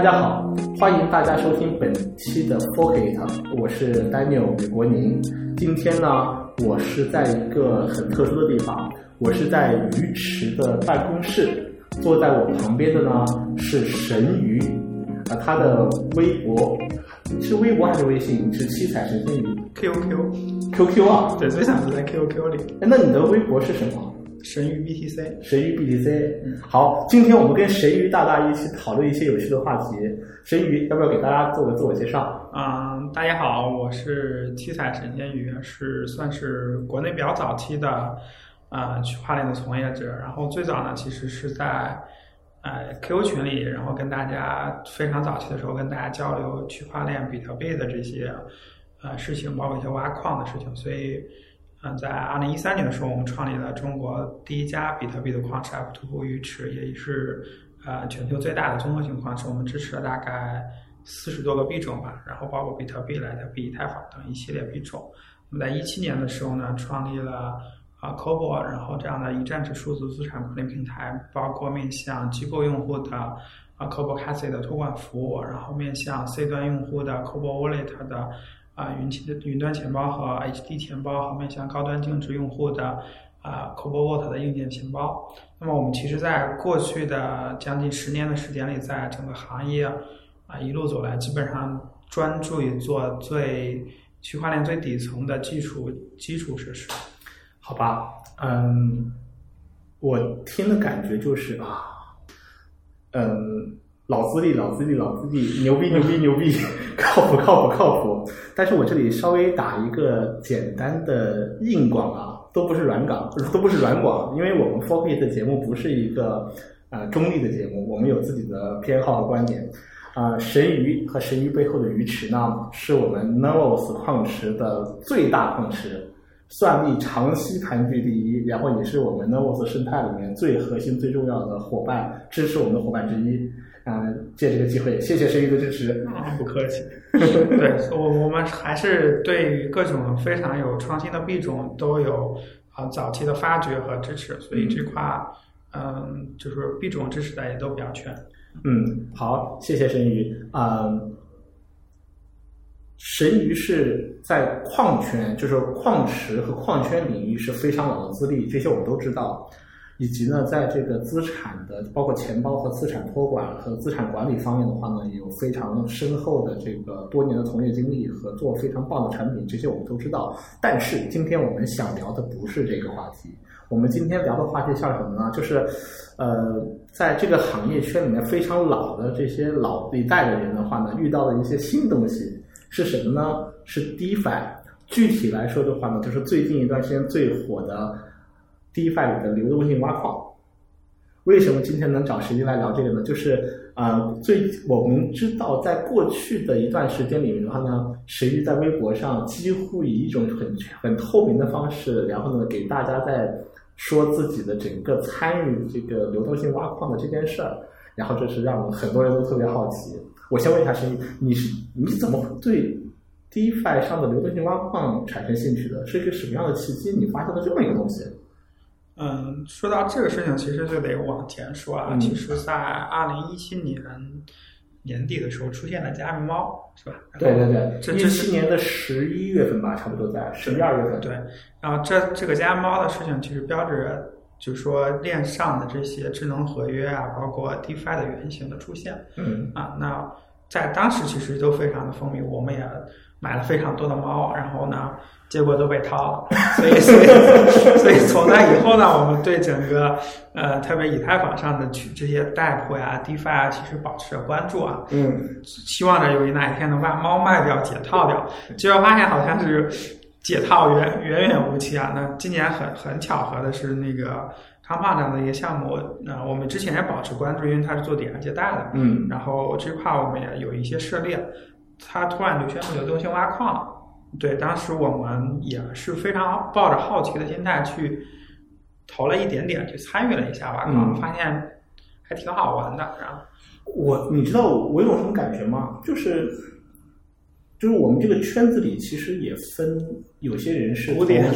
大家好，欢迎大家收听本期的 Forget，我是 Daniel 李国宁。今天呢，我是在一个很特殊的地方，我是在鱼池的办公室，坐在我旁边的呢是神鱼，啊，他的微博是微博还是微信？是七彩神仙鱼 QQ，QQ 啊？对，最想是在 QQ 里。哎，那你的微博是什么？神鱼 BTC，神鱼 BTC。好，今天我们跟神鱼大大一起讨论一些有趣的话题。神鱼，要不要给大家做个自我介绍？嗯，大家好，我是七彩神仙鱼，是算是国内比较早期的呃区块链的从业者。然后最早呢，其实是在呃 QQ 群里，然后跟大家非常早期的时候跟大家交流区块链、比特币的这些呃事情，包括一些挖矿的事情。所以，嗯、在二零一三年的时候，我们创立了中国第一家比特币的矿池 F 图鱼池，也是呃全球最大的综合性矿池。我们支持了大概四十多个币种吧，然后包括比特币、莱特币、以太坊等一系列币种。那么在一七年的时候呢，创立了啊 Cobo，然后这样的一站式数字资产管理平台，包括面向机构用户的啊 Cobo Cassie 的托管服务，然后面向 C 端用户的 Cobo Wallet 的啊云钱云端钱包和 HD 钱包，和面向高端净值用户的啊 Cobo Vault 的硬件钱包。那么我们其实，在过去的将近十年的时间里，在整个行业啊一路走来，基本上专注于做最区块链最底层的基础基础设施。好吧，嗯，我听的感觉就是啊，嗯，老资历，老资历，老资历，牛逼，牛逼，牛逼，靠谱，靠谱，靠谱。但是我这里稍微打一个简单的硬广啊，都不是软广，都不是软广，因为我们 Forkit 的节目不是一个呃中立的节目，我们有自己的偏好和观点。啊、神鱼和神鱼背后的鱼池呢，是我们 Novos 矿池的最大矿池，算力长期盘踞第一，然后也是我们 Novos 生态里面最核心、最重要的伙伴，支持我们的伙伴之一。嗯、借这个机会，谢谢神鱼的支持。不客气。对我，我们还是对于各种非常有创新的币种都有啊、早期的发掘和支持，所以这块儿嗯，就是币种支持的也都比较全。嗯，好，谢谢神鱼。嗯，神鱼是在矿圈，就是矿池和矿圈领域是非常老的资历，这些我们都知道。以及呢，在这个资产的包括钱包和资产托管和资产管理方面的话呢，有非常深厚的这个多年的从业经历和做非常棒的产品，这些我们都知道。但是今天我们想聊的不是这个话题，我们今天聊的话题像什么呢？就是，呃，在这个行业圈里面非常老的这些老一代的人的话呢，遇到的一些新东西是什么呢？是 DeFi。具体来说的话呢，就是最近一段时间最火的 DeFi 里的流动性挖矿。为什么今天能找时间来聊这个呢？就是呃，最我们知道，在过去的一段时间里面的话呢，神鱼在微博上几乎以一种很很透明的方式，然后呢，给大家在说自己的整个参与这个流动性挖矿的这件事儿，然后这是让很多人都特别好奇。我先问一下神鱼，你是你怎么对 DeFi 上的流动性挖矿产生兴趣的？是一个什么样的契机？你发现了这么一个东西？嗯，说到这个事情，其实就得往前说啊。嗯其实，在二零一七年年底的时候，出现了加密猫，是吧？对对对，一七年的十一月份吧，差不多在十一二月份。对，然后这这个加密猫的事情，其实标志着，就是说链上的这些智能合约啊，包括 DeFi 的原型的出现嗯啊。那在当时其实都非常的风靡，我们也买了非常多的猫，然后呢，结果都被套了。所以，所以，所以从那以后呢，我们对整个呃，特别以太坊上的去这些代铺呀、DeFi 啊，其实保持着关注啊。嗯希望着有哪一天能把猫卖掉解套掉，结果发现好像是解套远远远无期啊。那今年很很巧合的是，那个康帕这样的一个项目，呃，我们之前也保持关注，因为它是做抵押借贷的，嗯然后这块我们也有一些涉猎，它突然就宣布流动性挖矿了。对，当时我们也是非常抱着好奇的心态去投了一点点，去参与了一下挖矿，嗯发现还挺好玩的。然后，我你知道我有种什么感觉吗？就是就是我们这个圈子里其实也分有些人是古典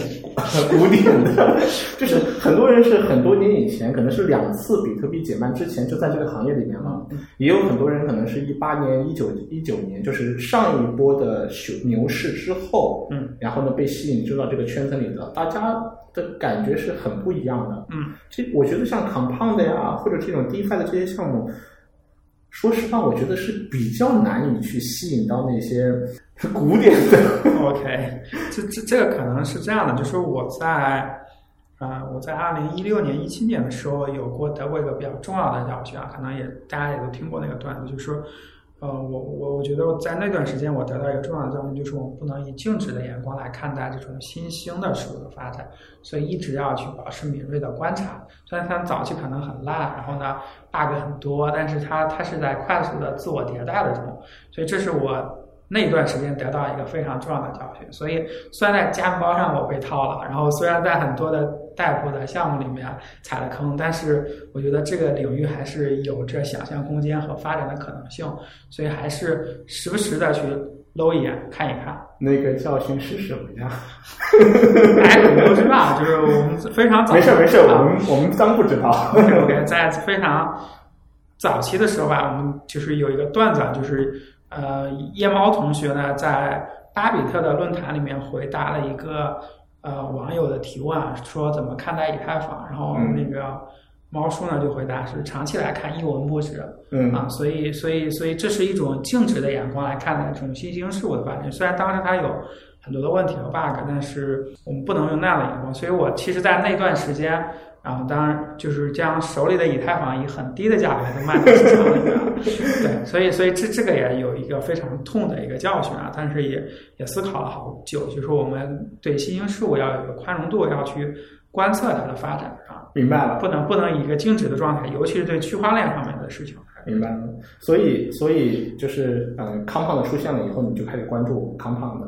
古典的，就是很多人是很多年以前，可能是两次比特币减半之前就在这个行业里面了，也有很多人可能是一八年、一九一九年，就是上一波的熊牛市之后，嗯，然后呢被吸引进到这个圈子里的，大家的感觉是很不一样的。嗯，其实我觉得像 Compound 呀，或者这种 DeFi 的这些项目。说实话，我觉得是比较难以去吸引到那些古典的。OK，这这这个可能是这样的，就是我在啊、我在二零一六年、一七年的时候有过得过一个比较重要的教训啊，可能也大家也都听过那个段子，就是说，呃，我我我觉得在那段时间我得到一个重要的教训，就是我们不能以静止的眼光来看待这种新兴的事物的发展，所以一直要去保持敏锐的观察。虽然它早期可能很烂，然后呢 bug 很多，但是它它是在快速的自我迭代的中，所以这是我那段时间得到一个非常重要的教训。所以虽然在加密包上我被套了，然后虽然在很多的代铺的项目里面踩了坑，但是我觉得这个领域还是有着想象空间和发展的可能性，所以还是时不时的去搂一眼看一看。那个教训是什么呀？哎，你都知道，就是我们非常早没事没事，啊我们我们当不知道。OK OK，在非常早期的时候吧，我们就是有一个段子，啊，就是呃，夜猫同学呢在巴比特的论坛里面回答了一个呃网友的提问啊，说怎么看待以太坊，然后嗯那个猫叔呢就回答是长期来看一文不值嗯啊，所以所以所以这是一种静止的眼光来看待这种新兴事物的发展，虽然当时它有。很多的问题和 bug，但是我们不能用那样的眼光。所以我其实，在那段时间，然后当然就是将手里的以太坊以很低的价格都卖到市场里面了。对，所以所以这这个也有一个非常痛的一个教训啊，但是也也思考了好久，就是我们对新兴事物要有一个宽容度，要去观测它的发展啊，明白了，不能不能以一个静止的状态，尤其是对区块链方面的事情。明白了。所以所以就是呃，Compound 出现了以后，你就开始关注 Compound，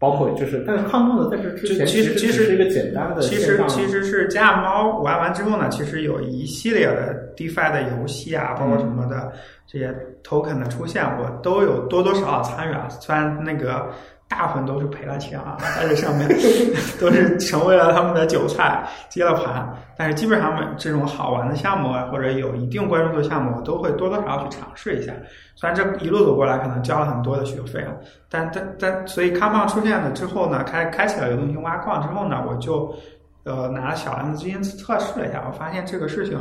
包括就是，但是 Compound 在这之前其实其实是一个简单的其实其实是加密猫玩完之后呢，其实有一系列的 DeFi 的游戏啊，包括什么的这些 token 的出现，我都有多多少少参与啊。虽然那个大部分都是赔了钱啊，在这上面 都是成为了他们的韭菜，接了盘。但是基本上每这种好玩的项目啊，或者有一定关注度的项目，我都会多多少少去尝试一下。虽然这一路走过来可能交了很多的学费啊，但但但所以 Compound 出现了之后呢，开开启了流动性挖矿之后呢，我就呃拿了小量的资金测试了一下，我发现这个事情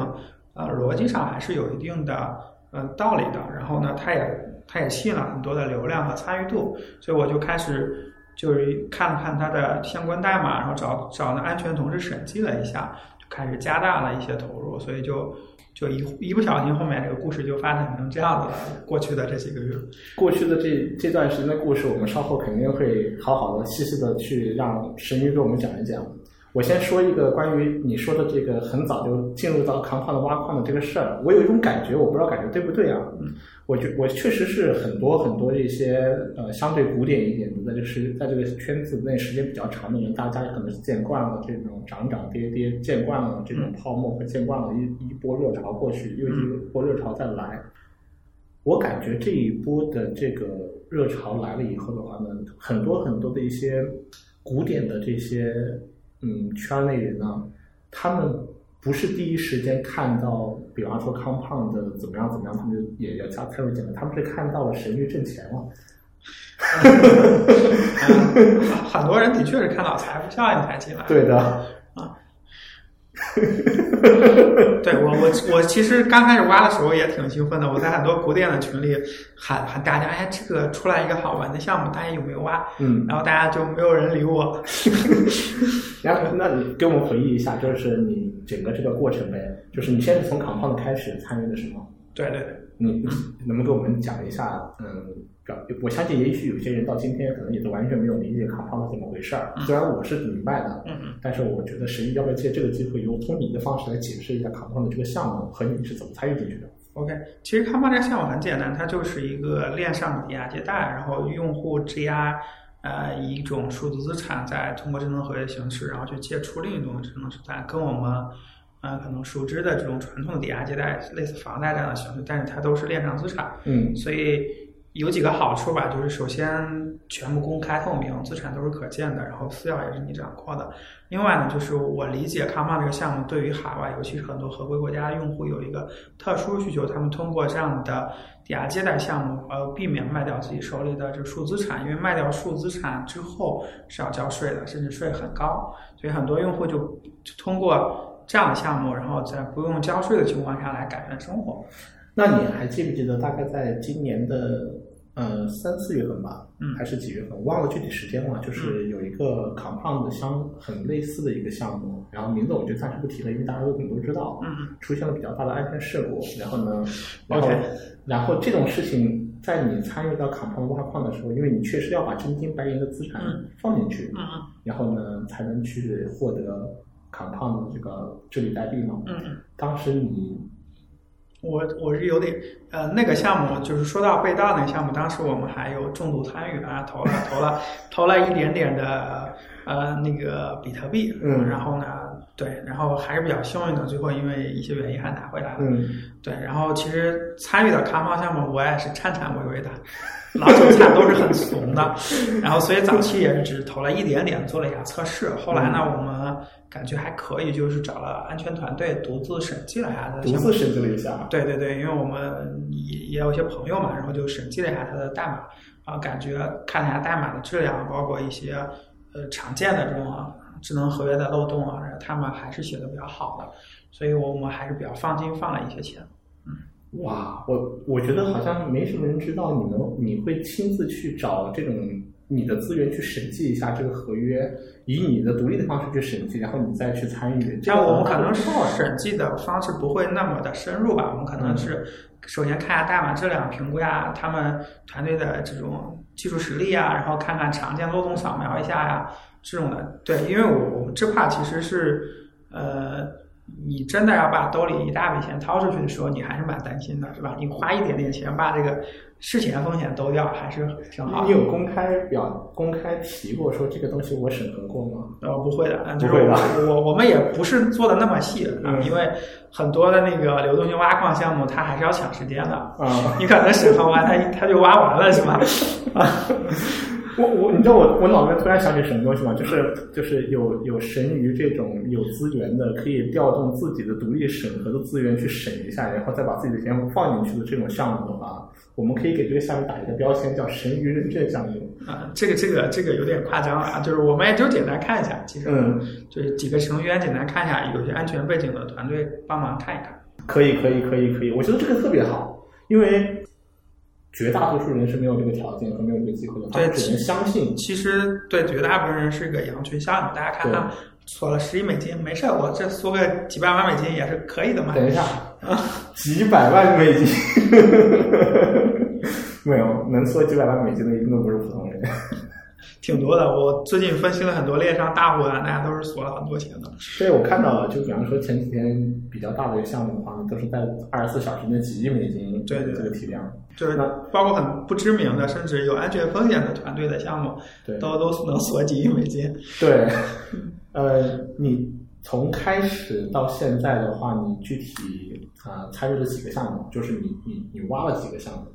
呃逻辑上还是有一定的呃道理的。然后呢，它也它也吸引了很多的流量和参与度，所以我就开始就是看了看它的相关代码，然后找找那安全同事审计了一下，就开始加大了一些投入，所以就。就一一不小心，后面这个故事就发展成这样子了。过去的这几个月，过去的这这段时间的故事，我们稍后肯定会好好的、细细的去让神鱼给我们讲一讲。我先说一个关于你说的这个很早就进入到康矿的挖矿的这个事儿，我有一种感觉，我不知道感觉对不对啊？嗯，我觉我确实是很多很多这些呃相对古典一点的，在这个时在这个圈子内时间比较长的人，大家可能是见惯了这种涨涨跌跌，见惯了这种泡沫和见惯了一一波热潮过去，又一波热潮再来。我感觉这一波的这个热潮来了以后的话呢，很多很多的一些古典的这些嗯圈内人呢，他们不是第一时间看到，比方说 Compound 的怎么样怎么样，他们就也要加参入进来，他们是看到了神域挣钱了。嗯很多人的确是看到财富效应才进来。对的，啊，对我我我其实刚开始挖的时候也挺兴奋的，我在很多古典的群里喊喊大家，哎，这个出来一个好玩的项目，大家有没有挖？嗯，然后大家就没有人理我。然后那你给我们回忆一下，就是你整个这个过程呗，就是你先是从 Compound 开始参与的什么？对对对，你你能不能给我们讲一下？嗯，表我相信也许有些人到今天可能也都完全没有理解 Compound 怎么回事儿。虽然我是明白的，嗯嗯。但是我觉得神医要不要借这个机会，用通你的方式来解释一下 Compound 的这个项目和你是怎么参与进去的？OK，其实康巴这个项目很简单，它就是一个链上的抵押借贷，然后用户质押呃以一种数字资产，再通过智能合约形式，然后去借出另一种智能资产，跟我们呃可能熟知的这种传统的抵押借贷类似房贷这样的形式，但是它都是链上资产，嗯所以有几个好处吧，就是首先全部公开透明，资产都是可见的，然后私钥也是你掌握的。另外呢，就是我理解康胖这个项目对于海外，尤其是很多合规国家用户有一个特殊需求，他们通过这样的抵押借贷项目，呃，避免卖掉自己手里的这个数资产，因为卖掉数资产之后是要交税的，甚至税很高，所以很多用户就就通过这样的项目，然后在不用交税的情况下来改善生活。那你还记不记得大概在今年的呃三四月份吧，嗯还是几月份？我忘了具体时间了。就是有一个 Compound 的相很类似的一个项目，然后名字我就暂时不提了，因为大家都可能都知道。嗯嗯出现了比较大的安全事故，然后呢，然后然后这种事情在你参与到 Compound 挖矿的时候，因为你确实要把真金白银的资产嗯放进去，嗯嗯然后呢才能去获得 Compound 的这个治理代币嘛。嗯嗯。当时你我我是有点，呃，那个项目就是说到被盗那个项目，当时我们还有重度参与啊，投了投了投了一点点的呃那个比特币，嗯。然后呢，对，然后还是比较幸运的，最后因为一些原因还拿回来了，嗯。对，然后其实参与的康方项目我也是颤颤巍巍的，老韭菜都是很怂的，然后所以早期也是只投了一点点，做了一下测试，后来呢，我们感觉还可以，就是找了安全团队独自审计了一下独自审计了一下，对对对，因为我们也也有一些朋友嘛，然后就审计了一下它的代码，然后感觉看了一下代码的质量，包括一些呃常见的这种啊智能合约的漏洞啊，他们还是写的比较好的，所以我们还是比较放心放了一些钱。嗯哇，我我觉得好像没什么人知道你能你会亲自去找这种你的资源去审计一下这个合约，以你的独立的方式去审计，然后你再去参与。这那我们可能是审计的方式不会那么的深入吧，我们可能是首先看一下代码质量，评估一下他们团队的这种技术实力啊，然后看看常见漏洞扫描一下呀，这种的。对，因为我我们这块其实是呃，你真的要把兜里一大笔钱掏出去的时候，你还是蛮担心的，是吧？你花一点点钱把这个事前风险兜掉，还是挺好。你有公开表公开提过说这个东西我审核过吗？呃，不会的，就是我我我们也不是做的那么细因为很多的那个流动性挖矿项目，它还是要抢时间的。啊、你可能审核完，它它就挖完了，是吧？我我你知道我我脑子里突然想起什么东西吗？就是就是有有神鱼这种有资源的，可以调动自己的独立审核的资源去审一下，然后再把自己的钱放进去的这种项目的话，我们可以给这个项目打一个标签，叫神鱼认证项目。啊，这个这个这个有点夸张了啊，就是我们也就简单看一下，其实嗯就是几个成员简单看一下，有些安全背景的团队帮忙看一看。可以可以可以可以，我觉得这个特别好，因为绝大多数人是没有这个条件和没有这个机会的，对只能相信。其实对绝大部分人是个羊群效应，大家看看，锁了十亿美金没事，我这缩个几百万美金也是可以的嘛。等一下啊，几百万美金，没有能缩几百万美金的一定都不是普通人。挺多的。我最近分析了很多链上大户啊，大家都是锁了很多钱的。对，我看到了，就比方说前几天比较大的一个项目的话，都是在二十四小时内几亿美金对对这个体量。就是那包括很不知名的，甚至有安全风险的团队的项目，对都都能锁几亿美金。对，呃，你从开始到现在的话，你具体啊、呃参与了几个项目？就是你你你挖了几个项目？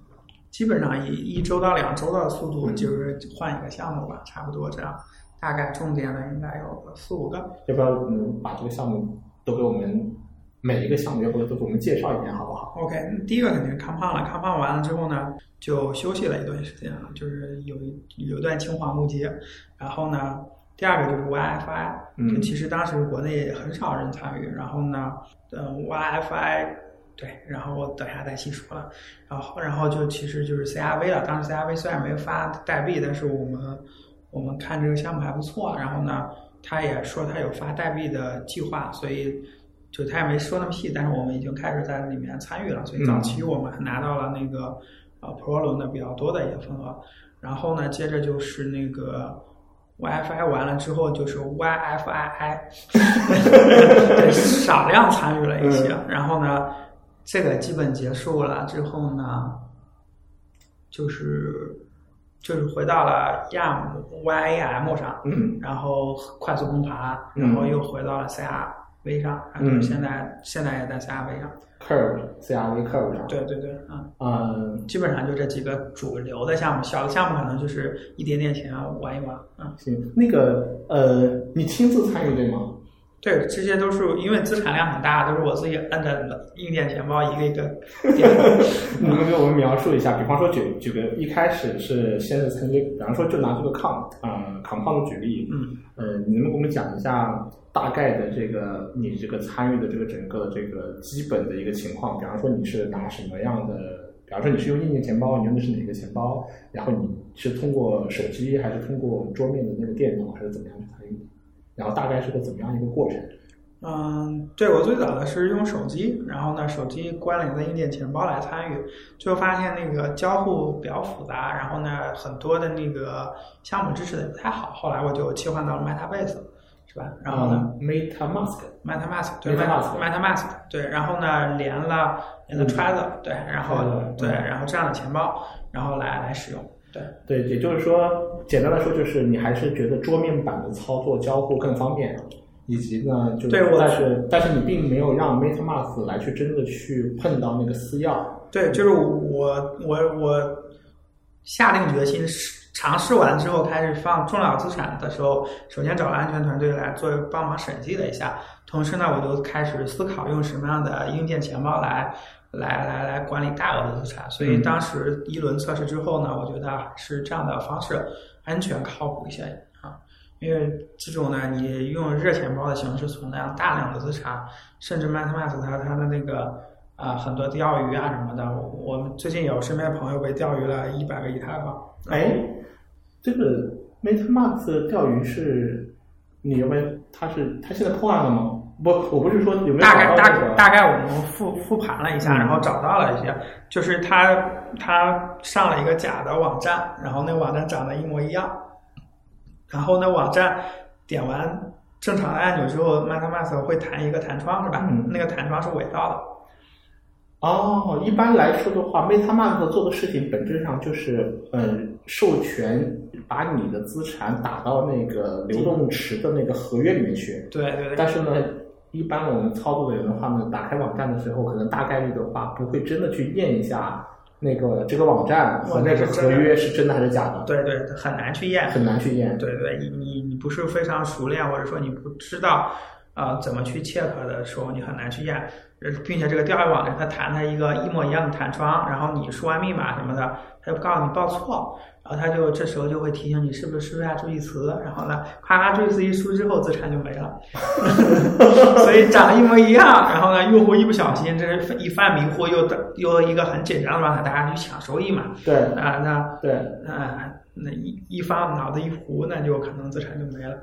基本上以一周到两周的速度，嗯就是换一个项目吧，差不多这样。大概重点的应该有个四五个。要不要嗯把这个项目都给我们每一个项目，要不要都给我们介绍一遍，好不好？OK，第一个肯定是康胖了，康胖完了之后呢，就休息了一段时间啊，就是有一有一段青黄不接。然后呢，第二个就是 WiFi，嗯其实当时国内很少人参与。然后呢，嗯，WiFi，对，然后我等下再细说了。然后然后就其实就是 CRV 了，当时 CRV 虽然没发代币，但是我们我们看这个项目还不错。然后呢，他也说他有发代币的计划，所以。就他也没说那么细，但是我们已经开始在里面参与了，所以早期我们拿到了那个呃 Pro 轮的比较多的一个份额。然后呢，接着就是那个 WiFi 完了之后就是对，少量参与了一些。然后呢，这个基本结束了之后呢，就是就是回到了 YAM YAM 上，嗯然后快速崩盘，嗯然后又回到了 CR。V 上，然后现在现在也在 CRV 上。Curve CRV Curve 上。对对对，啊，嗯，基本上就这几个主流的项目，小的项目可能就是一点点钱玩一玩，啊。行，那个呃，你亲自参与对吗？对，这些都是因为资产量很大，都是我自己摁着硬件钱包一个一个点。你能给我们描述一下，比方说举举个一开始是先是曾经，比方说就拿这个抗啊抗矿举例，嗯，呃，你能给我们讲一下大概的这个你这个参与的这个整个的这个基本的一个情况？比方说你是拿什么样的？比方说你是用硬件钱包，你用的是哪个钱包？然后你是通过手机还是通过桌面的那个电脑，还是怎么样去参与的？然后大概是个怎么样一个过程？嗯，对我最早的是用手机，然后呢，手机关联的硬件钱包来参与，就发现那个交互比较复杂，然后呢，很多的那个项目支持的不太好，后来我就切换到了 MetaBase，是吧？然后呢、嗯、，MetaMask。MetaMask 对 MetaMask MetaMask 对，然后呢连了连了 Trezor 对，然后嗯对，然后这样的钱包，然后来来使用，对对，也就是说，简单的说，就是你还是觉得桌面版的操作交互更方便，以及呢，就对但是但是你并没有让 MetaMask 来去真的去碰到那个私钥。对，就是我我我下定决心试尝试完之后，开始放重要资产的时候，首先找了安全团队来做帮忙审计了一下，同时呢，我就开始思考用什么样的硬件钱包来来来来管理大额的资产。所以当时一轮测试之后呢，我觉得是这样的方式安全靠谱一些啊。因为这种呢，你用热钱包的形式存量大量的资产，甚至 MetaMask 它它的那个啊、很多钓鱼啊什么的，我我们最近有身边朋友被钓鱼了一百个以太坊。哎，这个 MetaMask 钓鱼是，你有没有？它是它现在破案了吗？不，我不是说有没有大概大大概我们复复盘了一下，嗯然后找到了一些，就是他他上了一个假的网站，然后那个网站长得一模一样，然后那网站点完正常的按钮之后，MetaMask 会弹一个弹窗是吧？嗯那个弹窗是伪造的。哦，一般来说的话，MetaMask 做的事情本质上就是，嗯，授权把你的资产打到那个流动池的那个合约里面去。对对对。但是呢，一般我们操作的人的话呢，打开网站的时候，可能大概率的话不会真的去验一下那个这个网站和那个合约是真的还是假的，对对，很难去验。很难去验。对对，你你你不是非常熟练，或者说你不知道呃怎么去 check 的时候，你很难去验。呃并且这个钓鱼网站它弹它一个一模一样的弹窗，然后你输完密码什么的，它就告诉你报错，然后他就这时候就会提醒你是不是输下注意词，然后呢，咔咔注意词一输之后，资产就没了。所以长得一模一样，然后呢，用户一不小心，这是一犯迷糊，又又一个很紧张的状态，大家去抢收益嘛。对啊、那对，啊，那一一发脑子一糊，那就可能资产就没了。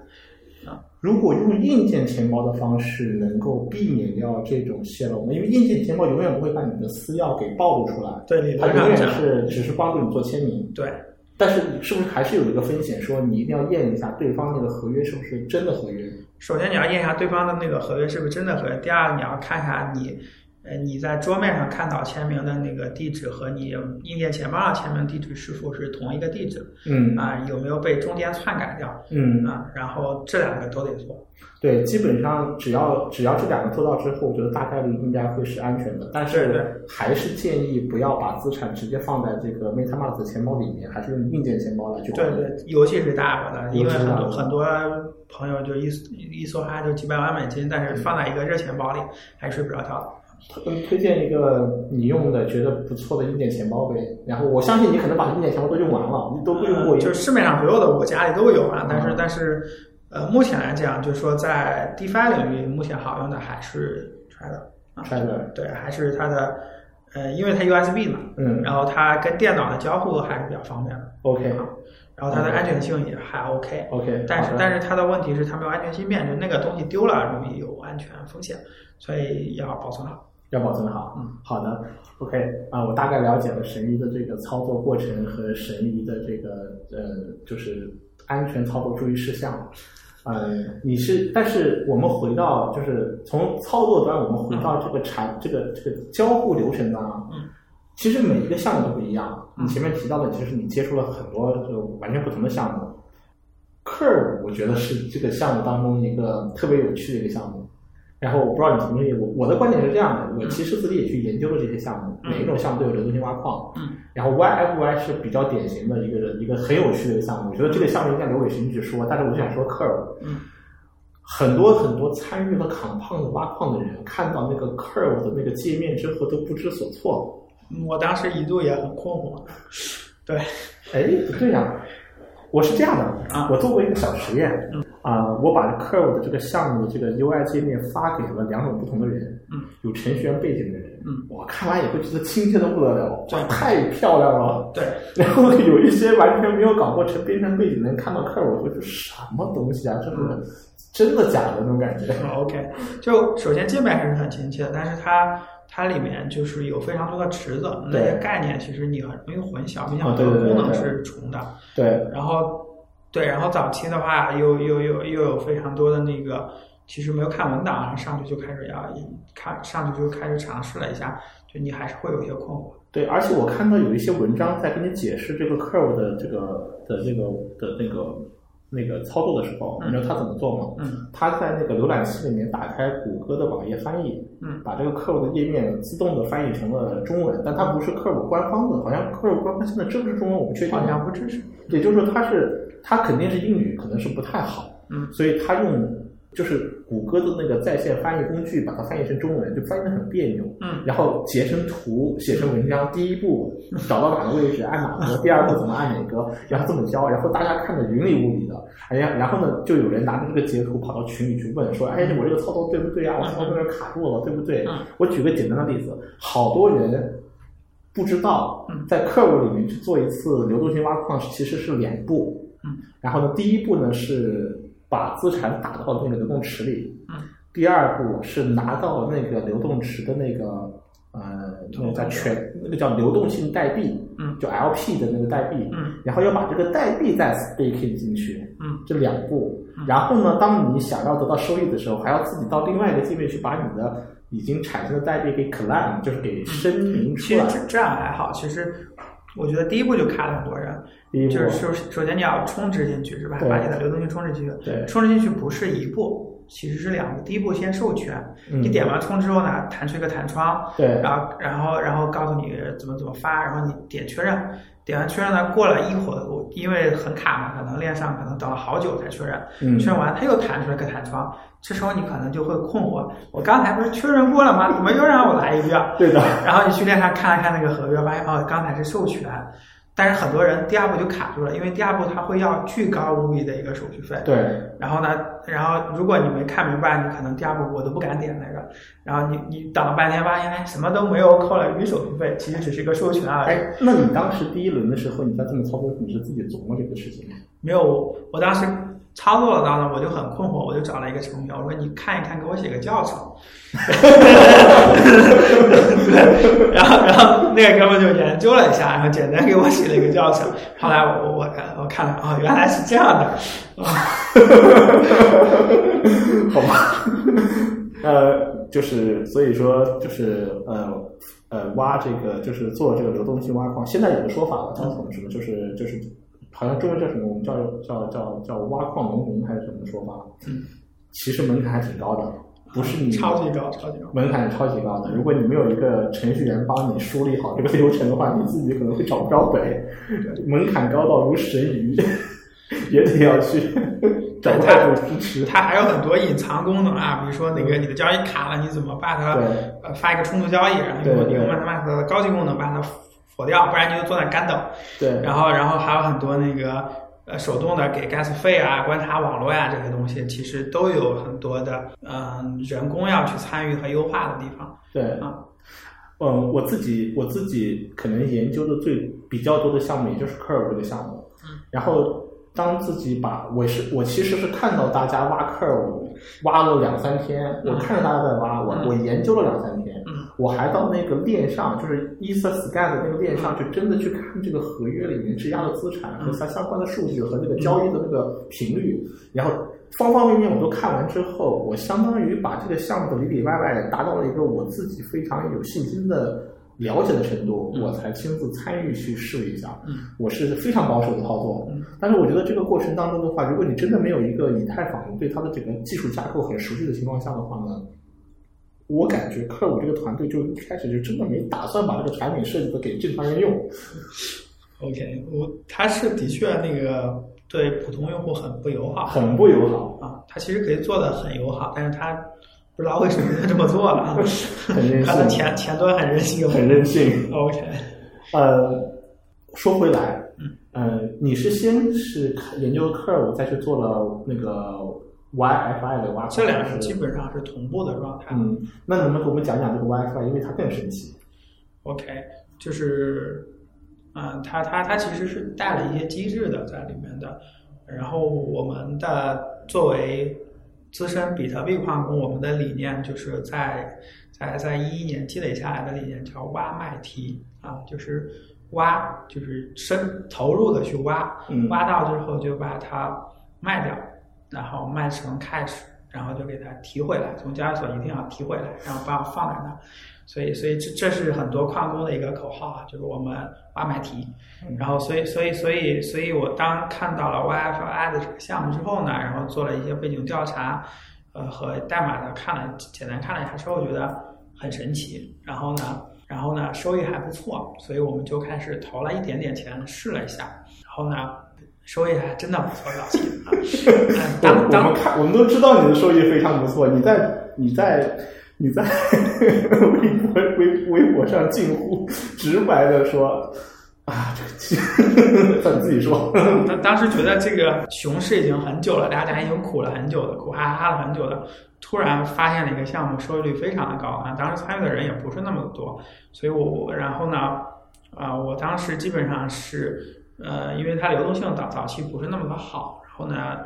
啊如果用硬件钱包的方式能够避免掉这种泄露吗？因为硬件钱包永远不会把你的私钥给暴露出来，对，理它永远。是只是帮助你做签名。对但是是不是还是有一个风险，说你一定要验一下对方那个合约是不是真的合约？首先你要验一下对方的那个合约是不是真的合约，第二你要看一下你，呃，你在桌面上看到签名的那个地址和你硬件钱包上签名地址是否是同一个地址嗯啊？有没有被中间篡改掉嗯，啊？然后这两个都得做。对，基本上只要只要这两个做到之后，我觉得大概率应该会是安全的。但是还是建议不要把资产直接放在这个 MetaMask 的钱包里面，还是用硬件钱包来去管理。对对，尤其是大额的，因为很多很多朋友就一一梭哈就几百万美金，但是放在一个热钱包里还睡不着觉。推推荐一个你用的觉得不错的硬件钱包呗。然后我相信你可能把硬件钱包都用完了，你都不用过就是市面上所有的我家里都有啊，但是嗯。但是呃，目前来讲，就是说在 DeFi 领域，目前好用的还是 Trezor 啊，Trezor 对，还是它的呃，因为它 USB 嘛，嗯。然后它跟电脑的交互还是比较方便的，，OK。然后它的安全性也还 OK。OK，但是但是它的问题是它没有安全芯片，就那个东西丢了容易有安全风险，所以要保存好。要保存好。嗯，好的，OK 啊，我大概了解了神医的这个操作过程和神医的这个呃，就是安全操作注意事项。呃，你是，但是我们回到就是从操作端，我们回到这个产、这个这个交互流程端啊。嗯。其实每一个项目都不一样。嗯你前面提到的，其实你接触了很多就完全不同的项目。Curve 我觉得是这个项目当中一个特别有趣的一个项目。然后我不知道你同不同意，我我的观点是这样的，我其实自己也去研究了这些项目，嗯每一种项目都有流动性挖矿，嗯，然后 YFY 是比较典型的一个一个很有趣的项目，我觉得这个项目应该留给谁去说，但是我就想说 Curve，嗯，很多很多参与了 Compound 挖矿的人，看到那个 Curve 的那个界面之后都不知所措，我当时一度也很困惑，对，哎，不对呀、我是这样的，啊我做过一个小实验，嗯啊、我把 Curve 的这个项目的这个 UI 界面发给了两种不同的人，嗯，有程序员背景的人，嗯，我看完以后觉得亲切的不得了，对哇，太漂亮了。对，然后有一些完全没有搞过程编程背景的人看到 Curve，会说这什么东西啊？这嗯是真的假的那种感觉？OK，就首先界面还是很亲切的，但是它它里面就是有非常多的池子，那些概念其实你很容易混淆，并且很啊对多功能是重的。对，然后对，然后早期的话又又又又有非常多的那个，其实没有看文档，然后上去就开始要看上去就开始尝试了一下，就你还是会有一些困惑。对，而且我看到有一些文章在跟你解释这个 Curve 的这个的这个的那个那个操作的时候，你知道他怎么做吗？嗯他在那个浏览器里面打开谷歌的网页翻译，嗯把这个 Curve 的页面自动的翻译成了中文，但它不是 Curve 官方的，好像 Curve 官方现在支不支持中文我不确定。好像不支持。也就是说，他是他肯定是英语可能是不太好，嗯所以他用就是谷歌的那个在线翻译工具把它翻译成中文，就翻译的很别扭。嗯然后截成图，写成文章，第一步找到哪个位置按哪个，第二步怎么按哪个，然后这么教，然后大家看的云里雾里的，哎呀，然后呢，就有人拿着这个截图跑到群里去问说，哎，我这个操作对不对啊？我操作这儿卡住了，对不对嗯？我举个简单的例子，好多人不知道嗯，在 Curve 里面去做一次流动性挖矿其实是两步，嗯，然后呢，第一步呢是把资产打到那个流动池里，嗯，第二步是拿到那个流动池的那个呃，那个叫全那个叫流动性代币，嗯就 LP 的那个代币，嗯然后要把这个代币再 staking 进去，嗯这两步嗯。然后呢，当你想要得到收益的时候，还要自己到另外一个界面去把你的已经产生的代币给 claim，就是给声明出来。其实这这样还好，其实我觉得第一步就卡了很多人，第一步就是首首先你要充值进去是吧？把你的流动性充值进去，对充值进去不是一步，其实是两步。第一步先授权，嗯你点完充之后呢，弹出一个弹窗，对然后然后然后告诉你怎么怎么发，然后你点确认，点完确认呢，过了一会儿，我因为很卡嘛，可能链上可能等了好久才确认，嗯确认完它又弹出来个弹窗，这时候你可能就会困惑，我刚才不是确认过了吗？怎么又让我来一遍？对的，然后你去链上看了看那个合约，发现哦，刚才是授权，但是很多人第二步就卡住了，因为第二步他会要巨高无比的一个手续费。对然后呢，然后如果你没看明白，你可能第二步我都不敢点那个。然后你你等了半天，发现哎什么都没有，扣了一笔手续费，其实只是一个授权而已。哎，那你当时第一轮的时候，你在这么操作，你是自己琢磨这个事情吗？没有，我当时操作当中我就很困惑，我就找了一个程序员，我说你看一看，给我写个教程。对，然后然后那个哥们就研究了一下，然后简单给我写了一个教程。后来我我我我看了，哦，原来是这样的。好吧，呃，就是所以说就是呃呃挖这个就是做这个流动性挖矿，现在有个说法了，叫什么什么，就是就是好像中文叫什么，我们叫叫叫叫挖矿农民还是什么说法？嗯，其实门槛还挺高的，不是你超级高，超级高。门槛是超级高的。如果你没有一个程序员帮你梳理好这个流程的话，你自己可能会找不着北。门槛高到如神鱼，也得要去找外部支持。它还有很多隐藏功能啊，比如说那个你的交易卡了，你怎么把它呃发一个冲突交易，然后用对对用 MetaMask 的高级功能把它否掉，不然你就坐那干等。对，然后然后还有很多那个呃手动的给 gas 费啊、观察网络呀、这些东西，其实都有很多的嗯、人工要去参与和优化的地方对，啊。嗯，我自己我自己可能研究的最比较多的项目，也就是 Curve 这个项目。嗯。然后当自己把我是我其实是看到大家挖 Curve 挖了两三天，我看着大家在挖，我嗯我研究了两三我还到那个链上，就是 EtherScan 的那个链上，去真的去看这个合约里面质押的资产和它相关的数据和那个交易的那个频率，然后方方面面我都看完之后，我相当于把这个项目的里里外外达到了一个我自己非常有信心的了解的程度，嗯。我才亲自参与去试一下。嗯。我是非常保守的操作嗯，但是我觉得这个过程当中的话，如果你真的没有一个以太坊对它的整个技术架构很熟悉的情况下的话呢，我感觉克尔伍这个团队就一开始就真的没打算把这个产品设计的给正常人用。OK，我他是的确那个对普通用户很不友好很不友好，啊，他其实可以做的很友好，但是他不知道为什么就这么做了啊，很任他的，前前端很任性，很任性。OK，呃，说回来，呃，你是先是研究克尔伍，再去做了那个 YFI 的挖矿，这两个基本上是同步的状态。嗯，那能不能给我们讲讲这个 WiFi？因为它更神奇。OK，就是，嗯，它它它其实是带了一些机制的在里面的。然后我们的作为资深比特币矿工，我们的理念就是在在在一一年积累下来的理念叫挖卖提啊，就是挖就是深投入的去挖，嗯挖到之后就把它卖掉，然后卖成 cash，然后就给它提回来，从交易所一定要提回来，然后把我放在那儿。所以，所以这这是很多矿工的一个口号啊，就是我们挖买提。然后，所以，所以，所以，所以我当看到了 YFI 的这个项目之后呢，然后做了一些背景调查，呃，和代码的看了简单看了一下之后，觉得很神奇。然后呢，然后呢，收益还不错，所以我们就开始投了一点点钱试了一下。然后呢，收益还真的不错，老秦当当我们看，我们都知道你的收益非常不错。你在你在你在 微博微微博上近乎直白的说啊，这个你自己说。当当时觉得这个熊市已经很久了，大家已经苦了很久的，苦哈哈了很久的，突然发现了一个项目，收益率非常的高啊！当时参与的人也不是那么多，所以我然后呢，啊、我当时基本上是呃，因为它流动性早早期不是那么的好，然后呢。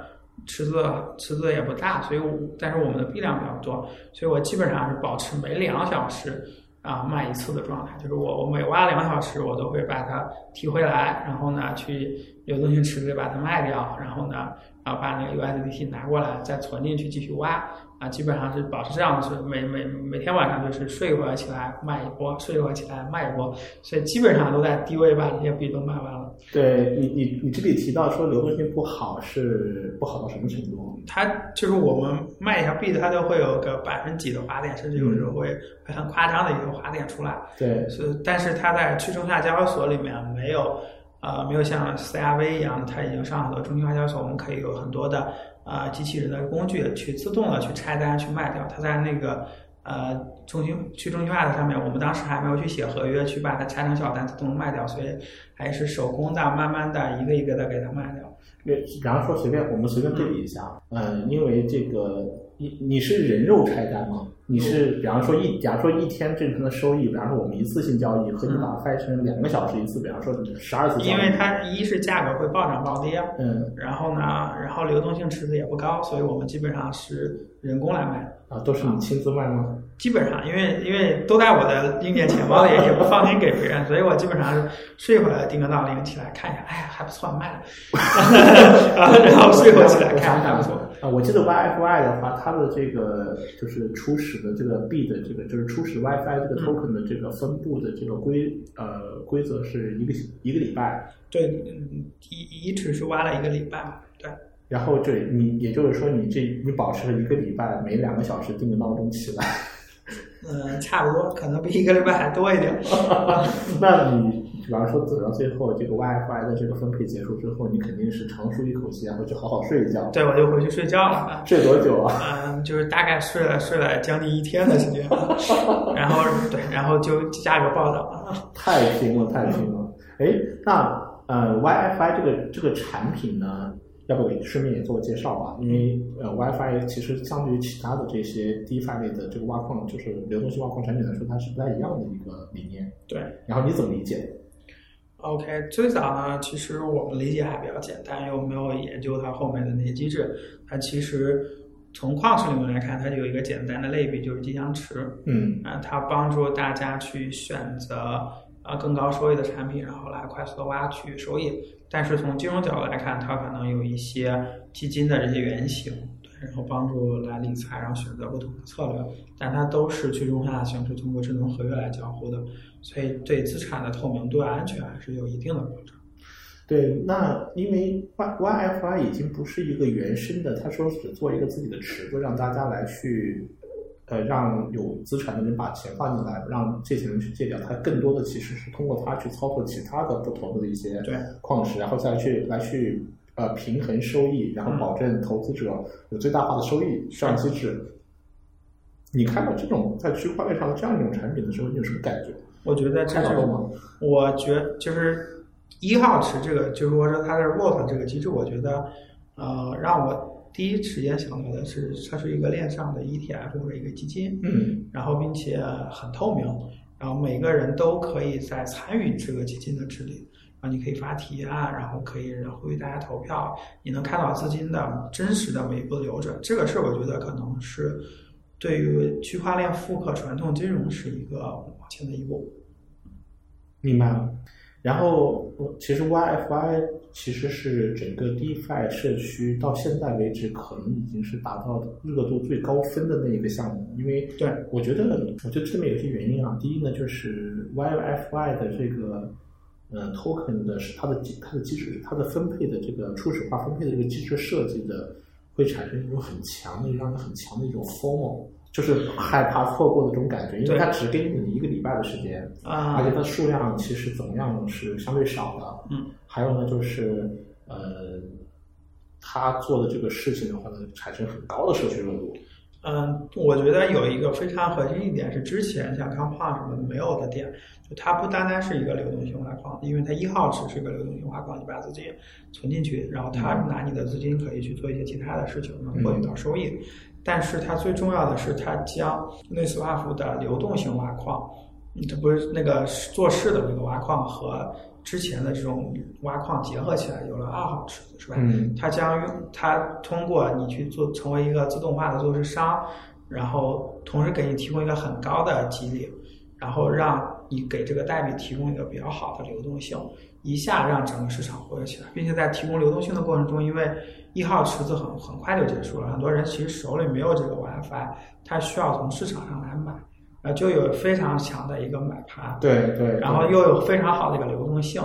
池子池子也不大，所以我但是我们的币量比较多，所以我基本上是保持每两小时啊卖一次的状态，就是我我每挖两小时，我都会把它提回来，然后呢去流动性池子把它卖掉，然后呢啊把那个 USDT 拿过来再存进去继续挖啊，基本上是保持这样子，每每每天晚上就是睡一会儿起来卖一波，睡一会儿起来卖一波，所以基本上都在低位把这些币都卖完了。对你你你这里提到说流动性不好是不好到什么程度？它就是我们卖一条币，它就会有个百分几的滑点，甚至有时候会会很夸张的一个滑点出来。对，是，但是它在去中心化交易所里面没有，呃，没有像 CRV 一样，它已经上很多中心化交易所，我们可以有很多的呃机器人的工具去自动的去拆单去卖掉。它在那个呃中心去中心化的上面，我们当时还没有去写合约去把它拆成小单子都能卖掉，所以还是手工的，慢慢的一个一个的给它卖掉。比比方说随便我们随便对比一下，呃，因为这个你你是人肉拆单吗？你是比方说一，假如说一天正常的收益，比方说我们一次性交易，和你把它拆成两个小时一次，比方说十二次交易，因为它一是价格会暴涨暴跌，嗯然后呢，然后流动性池子也不高，所以我们基本上是人工来卖。啊，都是你亲自卖吗？基本上，因为因为都在我的硬件钱包里，也不放心给别人，所以我基本上是睡一会儿定个闹铃起来看一下，哎呀还不错，卖了，然 后然后睡会儿起来看还不错。啊，我记得 YFI 的话，它的这个就是初始的这个币的这个就是初始 WiFi 这个 token 的这个分布的这个规呃规则是一个一个礼拜，对，嗯一一直是挖了一个礼拜嘛，对。然后对你也就是说你这你保持了一个礼拜，每两个小时定个闹钟起来，嗯，差不多，可能比一个礼拜还多一点。那你比方说走到最后这个 WiFi 的这个分配结束之后，你肯定是长舒一口气，然后就好好睡一觉。对，我就回去睡觉了啊。睡多久啊？嗯，就是大概睡了睡了将近一天的时间，然后对，然后就价格暴涨。太拼了，太拼了！哎，那呃，WiFi 这个这个产品呢，要不也顺便也做个介绍吧？因为呃，WiFi 其实相对于其他的这些 DeFi 类的这个挖矿，就是流动性挖矿产品来说，它是不太一样的一个理念。对然后你怎么理解？，OK，最早呢，其实我们理解还比较简单，因为我没有研究它后面的那些机制。它其实从矿石里面来看，它就有一个简单的类比，就是吉祥池。嗯啊，它帮助大家去选择啊更高收益的产品，然后来快速的挖取收益。但是从金融角度来看，它可能有一些基金的这些原型，对，然后帮助来理财，然后选择不同的策略，但它都是去中心化的形式，通过智能合约来交互的，所以对资产的透明度、安全还是有一定的保障。对，那因为 Y YFI 已经不是一个原生的，他说只做一个自己的池子，让大家来去呃让有资产的人把钱放进来，让借钱人去借掉，他更多的其实是通过他去操作其他的不同的一些对矿石，然后再去来去呃平衡收益，然后保证投资者有最大化的收益这样机制。你看到这种在区块链上的这样一种产品的时候，你有什么感觉？我觉得这看是到了吗？我觉就是一号池这个，就是说它是 Vault 这个机制，我觉得呃让我第一时间想到的是，它是一个链上的 ETF 或者一个基金，嗯然后并且很透明，然后每个人都可以在参与这个基金的治理。然后你可以发提案，然后可以呼吁大家投票，你能看到资金的真实的每一步流转。这个是我觉得可能是对于区块链复刻传统金融是一个往前的一步。明白了。然后，呃其实 YFI 其实是整个 DeFi 社区到现在为止，可能已经是达到热度最高分的那一个项目。因为对我觉得，我觉得这里面有些原因啊。第一呢，就是 YFI 的这个呃 token 的是它的它的机制，它的分配的这个初始化分配的这个机制设计的，会产生一种很强的，让人很强的一种 FOMO，就是害怕错过的这种感觉，因为对它只给你一个礼拜的时间。啊而且它数量其实总量是相对少的。嗯，还有呢，就是呃，他做的这个事情的话呢，产生很高的社区热度。嗯，我觉得有一个非常核心一点是之前像 Compound 什么的没有的点，就它不单单是一个流动性挖矿，因为它一号只是一个流动性挖矿，你把资金存进去，然后它拿你的资金可以去做一些其他的事情，能获取到收益。但是它最重要的是，它将内斯瓦夫的流动性挖矿，嗯这不是那个做事的那个挖矿和之前的这种挖矿结合起来，有了二号池子，是吧？嗯它将用它通过你去做成为一个自动化的做市商，然后同时给你提供一个很高的激励，然后让你给这个代币提供一个比较好的流动性，一下让整个市场活跃起来，并且在提供流动性的过程中，因为一号池子很很快就结束了，很多人其实手里没有这个 WiFi，他需要从市场上来买，呃，就有非常强的一个买盘，对对，然后又有非常好的一个流动性，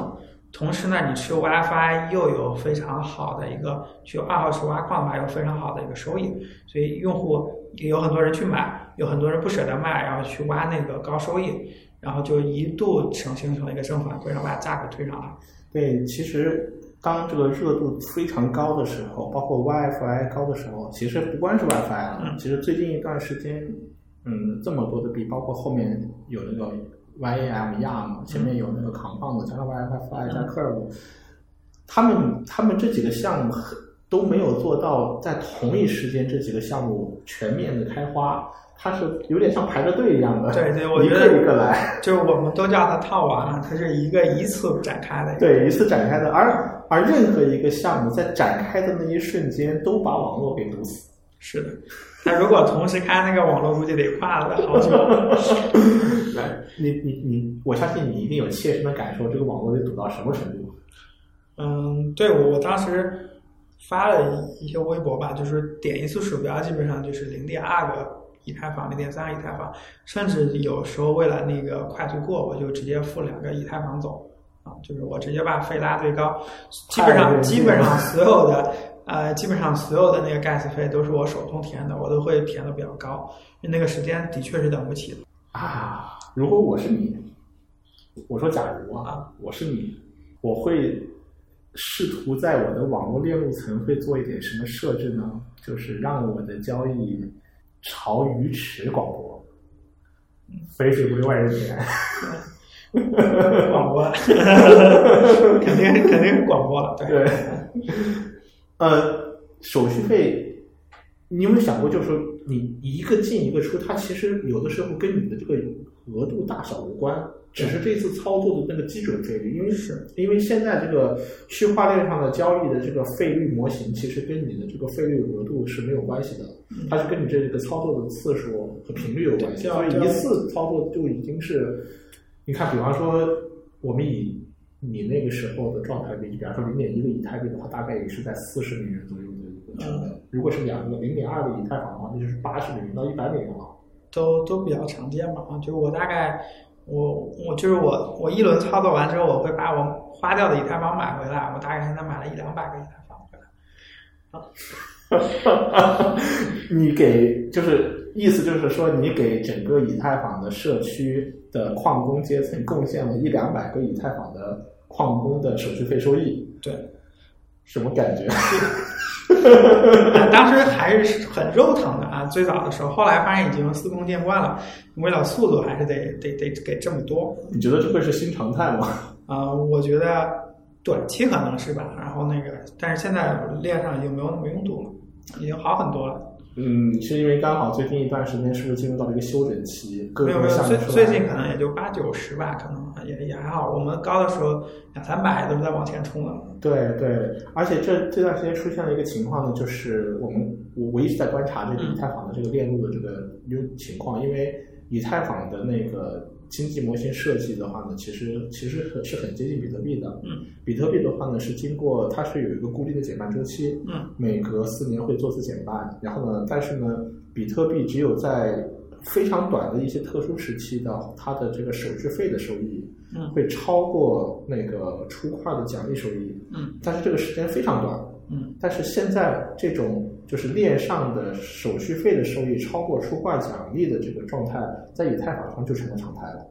同时呢，你持有 WiFi 又有非常好的一个去二号池挖矿的话，有非常好的一个收益，所以用户也有很多人去买，有很多人不舍得卖，然后去挖那个高收益，然后就一度成形成了一个正反馈，然后把价格推上来。对，其实当这个热度非常高的时候，包括 WiFi 高的时候，其实不光是 WiFi 啊，嗯其实最近一段时间，嗯，这么多的币，包括后面有那个 YAM YAM，前面有那个 Compound，加上 WiFi 加 Curve，他们他们这几个项目都没有做到在同一时间这几个项目全面的开花，它是有点像排着队一样的，对对我一觉得个一个来。就是我们都叫它套娃嘛，它是一个一次展开的。对，一次展开的，而而任何一个项目在展开的那一瞬间，都把网络给堵死。是的，那如果同时开那个网络，估计得跨了好久。来，你你你，我相信你一定有切身的感受，这个网络得堵到什么程度？嗯，对我我当时发了一些微博吧，就是点一次鼠标，基本上就是零点二个以太坊，零点三个以太坊，甚至有时候为了那个快速过，我就直接付两个以太坊走啊，就是我直接把费拉最高，基本上基本上所有的呃，基本上所有的那个 gas 费都是我手动填的，我都会填的比较高，因为那个时间的确是等不起的。啊，如果我是你，我说假如啊，我是你，我会试图在我的网络链路层会做一点什么设置呢？就是让我的交易朝鱼池广播，肥水不流外人田。广播，肯定肯定是广播了，对。对，呃，手续费，你有没有想过，就是说你一个进一个出，它其实有的时候跟你的这个额度大小无关，只是这次操作的那个基准费率，因为是。因为现在这个区块链上的交易的这个费率模型，其实跟你的这个费率额度是没有关系的，它是跟你这个操作的次数和频率有关系，所以一次操作就已经是，你看，比方说我们以你那个时候的状态为例，比方说零点一个以太币的话，大概也是在四十美元左右的一个成本。如果是两个零点二个以太坊的话，那就是八十美元到一百美元了。都都比较常见吧，啊，就是我大概我我就是我我一轮操作完之后，我会把我花掉的以太坊买回来，我大概现在买了一两百个以太坊回来。你给就是意思就是说，你给整个以太坊的社区的矿工阶层贡献了一两百个以太坊的矿工的手续费收益，对，什么感觉？当时还是很肉疼的啊，最早的时候，后来发现已经司空见惯了。为了速度，还是得得得给这么多。你觉得这会是新常态吗？啊，我觉得短期可能是吧。然后那个，但是现在链上已经没有那么拥堵了，已经好很多了。嗯，是因为刚好最近一段时间是不是进入到了一个休整期？没有没有，最最近可能也就八九十吧，可能也也还好。我们高的时候两三百都是在往前冲了。对对，而且这这段时间出现了一个情况呢，就是我们我我一直在观察这个以太坊的这个链路的这个优情况，因为以太坊的那个。经济模型设计的话呢，其实其实很是很接近比特币的。嗯，比特币的话呢是经过它是有一个固定的减半周期。嗯，每隔四年会做次减半。然后呢，但是呢，比特币只有在非常短的一些特殊时期的它的这个手续费的收益，嗯，会超过那个出块的奖励收益。嗯，但是这个时间非常短。嗯，但是现在这种就是链上的手续费的收益超过出块奖励的这个状态，在以太坊上就成了常态了。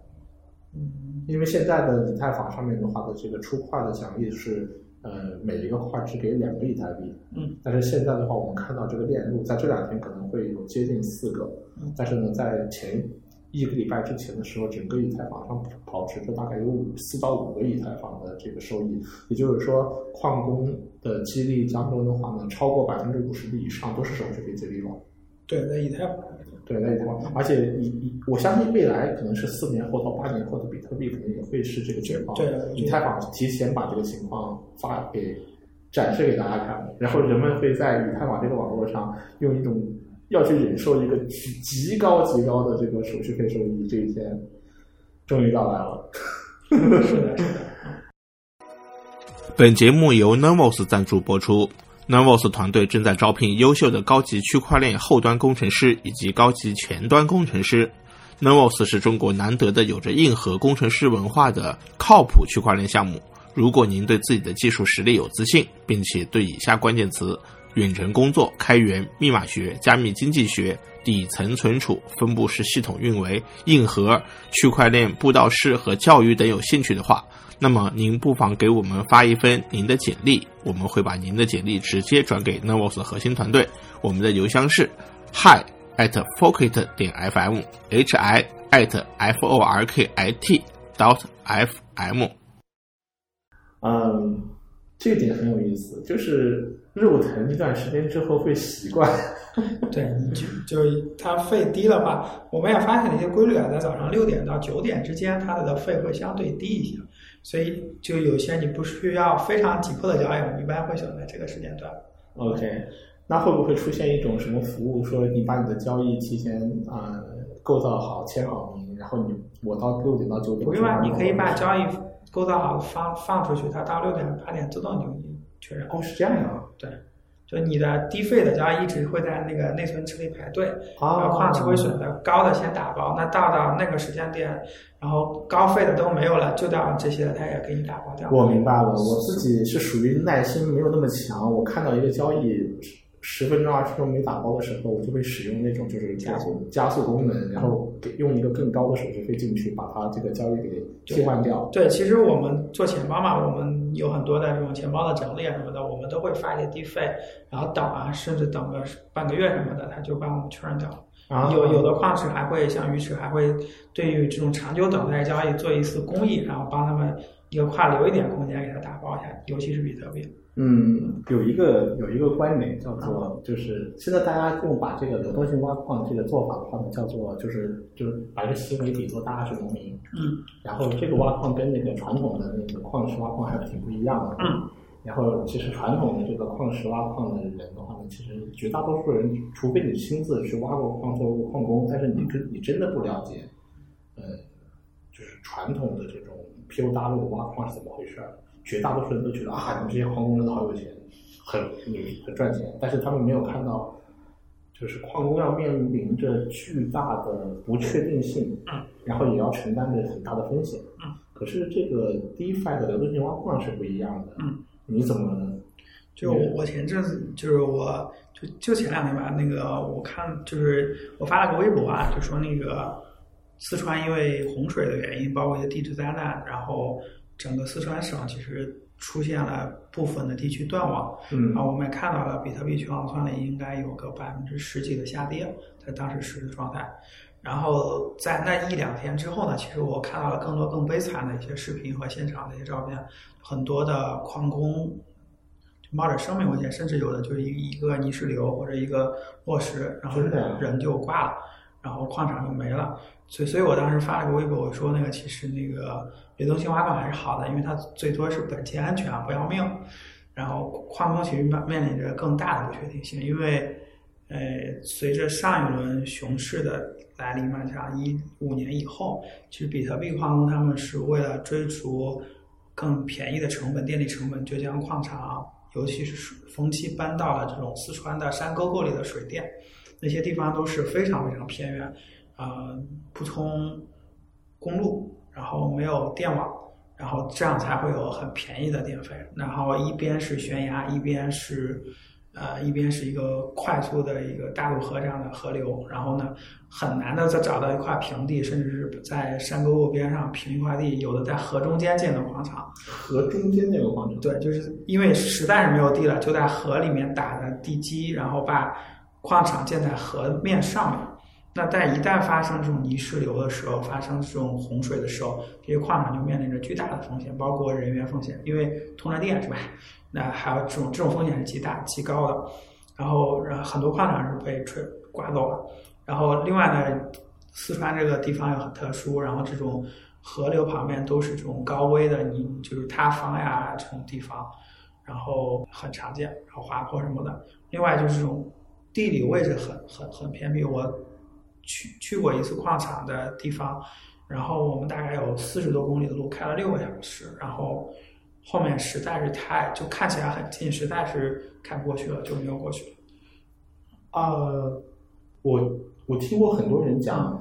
嗯，因为现在的以太坊上面的话的这个出块的奖励是，呃，每一个块只给两个以太币。嗯，但是现在的话，我们看到这个链路在这两天可能会有接近四个。嗯，但是呢，在前一个礼拜之前的时候，整个以太坊上保持着大概有五四到五个以太坊的这个收益，也就是说，矿工的激励当中的话呢，超过百分之五十的以上都是手续费激励了。对，在以太坊。对，在以太坊，而且以以我相信未来可能是四年后到八年后的比特币可能也会是这个情况。对，以太坊提前把这个情况发给展示给大家看，然后人们会在以太坊这个网络上用一种。要去忍受一个极极高极高的这个手续费收益，这一天终于到来了。是的，是的。本节目由 Nervos 赞助播出。Nervos 团队正在招聘优秀的高级区块链后端工程师以及高级前端工程师。Nervos 是中国难得的有着硬核工程师文化的靠谱区块链项目。如果您对自己的技术实力有自信，并且对以下关键词。远程工作、开源、密码学、加密经济学、底层存储、分布式系统运维、硬核、区块链布道师和教育等有兴趣的话，那么您不妨给我们发一份您的简历，我们会把您的简历直接转给 Novos 核心团队。我们的邮箱是 hi at forkit 点 fm，hi at f o r k i t dot f m。嗯，这点很有意思，就是。肉疼一段时间之后会习惯，对，就就它肺低的话？我们也发现了一些规律啊，在早上六点到九点之间，它的肺会相对低一些，所以就有些你不需要非常急迫的交易，我们一般会选择这个时间段。OK，那会不会出现一种什么服务，说你把你的交易提前啊构造好、签好名，然后你我到六点到九点，不用啊，你可以把交易构造好放放出去，它到六点八点自动就确认。哦，是这样啊。对，就你的低费的交易一直会在那个内存池里排队，然后矿池会选择高的先打包，那到到那个时间点，然后高费的都没有了，就到这些它也给你打包掉。我明白了，我自己是属于耐心没有那么强，我看到一个交易。十分钟、二十分钟没打包的时候，我就会使用那种就是加速加速功能，然后给用一个更高的手续费进去，把它这个交易给替换掉。对，其实我们做钱包嘛，我们有很多的这种钱包的整理啊什么的，我们都会发一些低费，然后等啊，甚至等个半个月什么的，他就帮我们确认掉了。有有的矿池还会像鱼池，还会对于这种长久等待交易做一次公益，然后帮他们一个跨留一点空间给他打包一下，尤其是比特币。嗯，有一个有一个观点叫做，就是现在大家用把这个流动性挖矿这个做法的话呢，叫做就是就是把这个行为比作大是农民。嗯。然后这个挖矿跟那个传统的那个矿石挖矿还是挺不一样的。嗯。然后其实传统的这个矿石挖矿的人的话呢，其实绝大多数人，除非你亲自去挖过矿做过矿工，但是你真你真的不了解，呃，就是传统的这种 POW 的挖矿是怎么回事儿。绝大多数人都觉得啊，你们这些矿工真的好有钱，很你很赚钱，但是他们没有看到，就是矿工要面临着巨大的不确定性，嗯，然后也要承担着很大的风险，嗯，可是这个 DeFi 的流动性挖矿是不一样的，嗯，你怎么？就我我前阵子就是我就就前两天吧，那个我看就是我发了个微博啊，就说那个四川因为洪水的原因，包括一些地质灾难，然后整个四川省其实出现了部分的地区断网。嗯然后我们也看到了比特币全网算力应该有个百分之十几的下跌，在当时实时状态。然后在那一两天之后呢，其实我看到了更多更悲惨的一些视频和现场的一些照片，很多的矿工就冒着生命危险，甚至有的就是一一个泥石流或者一个落石，然后人就挂了，然后矿场就没了。所以，所以我当时发了个微博，我说那个其实那个流动性挖矿还是好的，因为它最多是本钱安全啊，不要命。然后矿工其实面面临着更大的不确定性，因为呃，随着上一轮熊市的来临嘛，像一五年以后，其实比特币矿工他们是为了追逐更便宜的成本、电力成本，就将矿场，尤其是水风期搬到了这种四川的山沟沟里的水电，那些地方都是非常非常偏远，呃，不通公路，然后没有电网。然后这样才会有很便宜的电费。然后一边是悬崖，一边是呃一边是一个快速的一个大渡河这样的河流。然后呢，很难的再找到一块平地，甚至是在山沟沟边上平一块地，有的在河中间建的广场。河中间那个广场，对，就是因为实在是没有地了，就在河里面打的地基，然后把矿场建在河面上面。那在一旦发生这种泥石流的时候，发生这种洪水的时候，这些矿场就面临着巨大的风险，包括人员风险，因为通着电是吧？那还有这种这种风险是极大极高的。然后，然很多矿场是被吹刮走了。然后，另外呢，四川这个地方又很特殊，然后这种河流旁边都是这种高危的泥，就是塌方呀这种地方，然后很常见，然后滑坡什么的。另外就是这种地理位置很很很偏僻，我。去去过一次矿场的地方，然后我们大概有四十多公里的路，开了六个小时，然后后面实在是太就看起来很近，实在是开不过去了，就没有过去了。呃，我我听过很多人讲，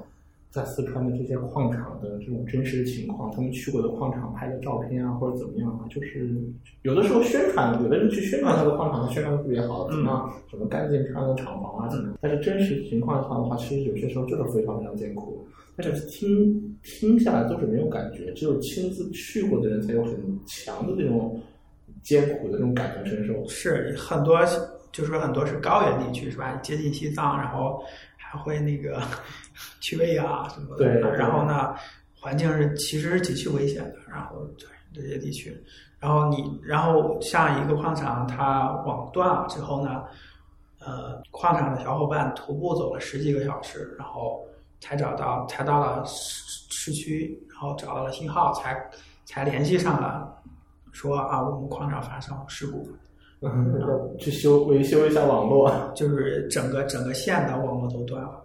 在四川的这些矿场的这种真实情况，他们去过的矿场拍的照片啊，或者怎么样啊，就是有的时候宣传，有的人去宣传他的矿场，宣传的特别好，怎么样，什么干净漂亮的厂房啊，怎么样？但是真实情况上的话，其实有些时候就是非常非常艰苦。但是听听下来都是没有感觉，只有亲自去过的人才有很强的这种艰苦的这种感同身受。是很多，就是说很多是高原地区是吧？接近西藏，然后还会那个缺氧什么的。对。然后呢，环境是其实是极其危险的。然后对这些地区，然后你，然后像一个矿场，它网断了之后呢，呃，矿场的小伙伴徒步走了十几个小时，然后。才找到，才到了市市区，然后找到了信号，才才联系上了，说啊，我们矿场发生事故，嗯，去修维修一下网络，就是整个整个县的网络都断了，啊，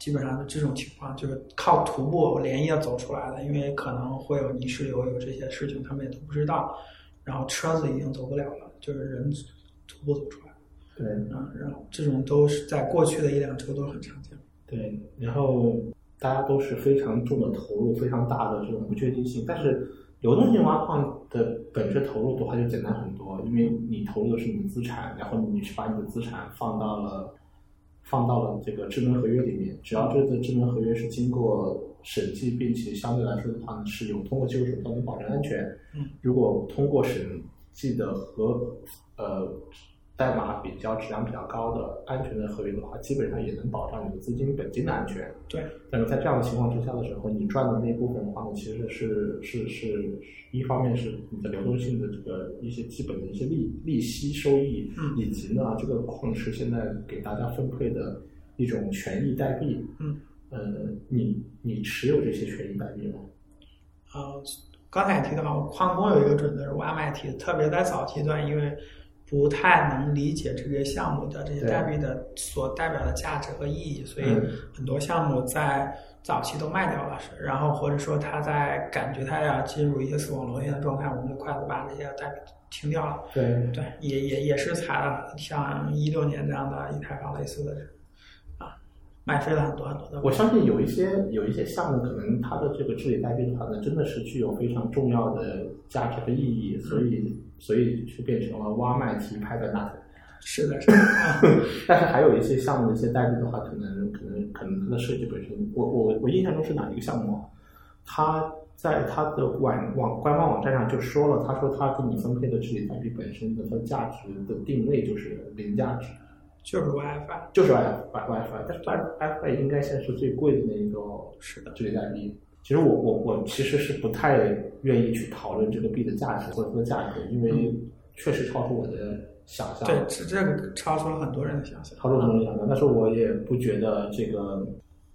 基本上这种情况就是靠徒步连夜走出来的，因为可能会有泥石流，有这些事情，他们也都不知道，然后车子已经走不了了，就是人徒步走出来，对，啊，然后这种都是在过去的一两周都很常见。对，然后大家都是非常重的投入，非常大的这种不确定性。但是流动性挖矿的本质投入的话就简单很多，因为你投入的是你的资产，然后你是把你的资产放到了放到了这个智能合约里面。只要这个智能合约是经过审计，并且相对来说的话呢是有通过技术手段能保证安全。嗯，如果通过审计的和呃。代码比较质量比较高的安全的合约的话，基本上也能保障你的资金本金的安全。对。但是在这样的情况之下的时候，你赚的那部分的话呢，其实是是是一方面是你的流动性的这个一些基本的一些利利息收益，嗯，以及呢这个矿池现在给大家分配的一种权益代币，嗯，呃，你你持有这些权益代币吗？呃，刚才也提到，矿工有一个准则是挖卖提，特别在早期段，因为。不太能理解这个项目的这些代币的所代表的价值和意义，所以很多项目在早期都卖掉了。然后或者说他在感觉他要进入一些死亡螺旋的状态，我们就快速把这些代币清掉了。对对，也也也是踩了像一六年这样的以太坊类似的啊买飞了很多很多的。我相信有一些有一些项目，可能它的这个治理代币的话呢，真的是具有非常重要的价值和意义，所以所以就变成了挖麦提拍的那。是的，是的。但是还有一些项目的一些代币的话，可能可能可能它的设计本身，我我我印象中是哪一个项目？它在它的网网官方网站上就说了，他说他给你分配的治理代币本身的它价值的定位就是零价值。就是 WiFi，就是 WiFi WiFi，但是 WiFi 应该现在是最贵的那一个是的治理代币。其实我我我其实是不太愿意去讨论这个币的价值或者说价格，因为确实超出我的想象。对，是这个超出了很多人的想象。超出很多人想象，但是我也不觉得这个，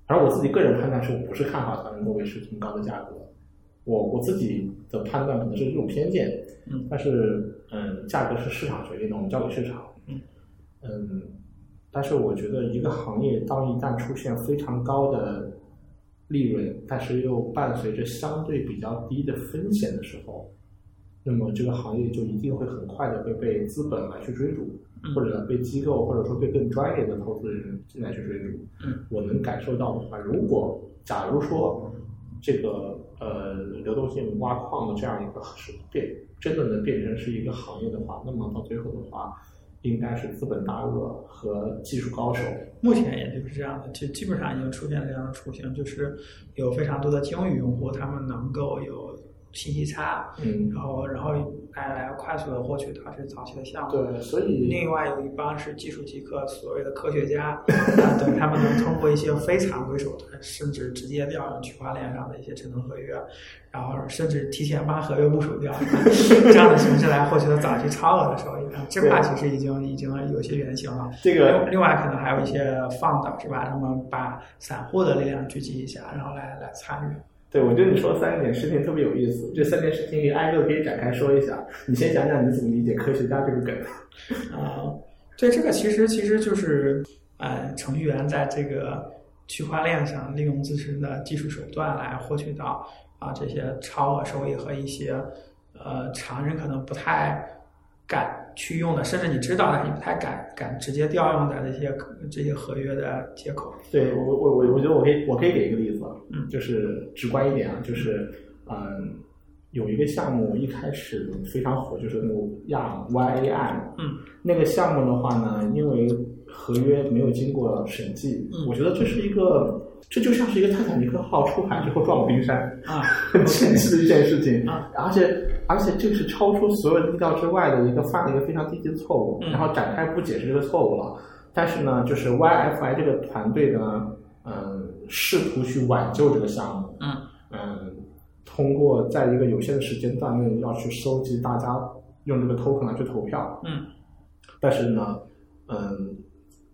反正我自己个人判断是我不是看好它能够维持这么高的价格。我我自己的判断可能是这种偏见，嗯，但是嗯，价格是市场决定的，我们交给市场。嗯嗯，但是我觉得一个行业当一旦出现非常高的利润，但是又伴随着相对比较低的风险的时候，那么这个行业就一定会很快的会被资本来去追逐，或者被机构或者说被更专业的投资人进来去追逐。嗯，我能感受到的话，如果假如说这个呃流动性挖矿的这样一个是变真的能变成是一个行业的话，那么到最后的话。应该是资本大鳄和技术高手。目前也就是这样的，就基本上已经出现了这样的雏形，就是有非常多的鲸鱼用户，他们能够有信息差，嗯，然后然后来来快速的获取它是早期的项目。对，所以另外有一帮是技术极客，所谓的科学家，啊，对，他们能通过一些非常规手段，甚至直接调用区块链上的一些智能合约，然后甚至提前把合约部署掉，这样的形式来获取到早期超额的收益。这块其实已经已经有些原型了。这个另外可能还有一些放的是吧？他们把散户的力量聚集一下，然后来来参与。对，我觉得你说的三点事情特别有意思，这三件事情挨个可以展开说一下。你先讲讲你怎么理解科学家这个梗。啊，对，这个其实其实就是呃，程序员在这个区块链上利用自身的技术手段来获取到啊这些超额收益和一些呃常人可能不太敢去用的，甚至你知道的你不太敢敢直接调用的这些这些合约的接口。对我我我我觉得我可以我可以给一个例子，嗯，就是直观一点啊，就是嗯，有一个项目一开始非常火，就是那个亚 YAM，嗯，那个项目的话呢，因为合约没有经过审计，嗯我觉得这是一个。这就像是一个泰坦尼克号出海之后撞了冰山，啊，很神奇的一件事情啊！而且而且这是超出所有意料之外的一个犯了一个非常低级的错误，嗯。然后展开不解释这个错误了。但是呢，就是 YFI 这个团队呢，嗯，试图去挽救这个项目，嗯。嗯，通过在一个有限的时间段内要去收集大家用这个 token 来去投票，嗯。但是呢，嗯，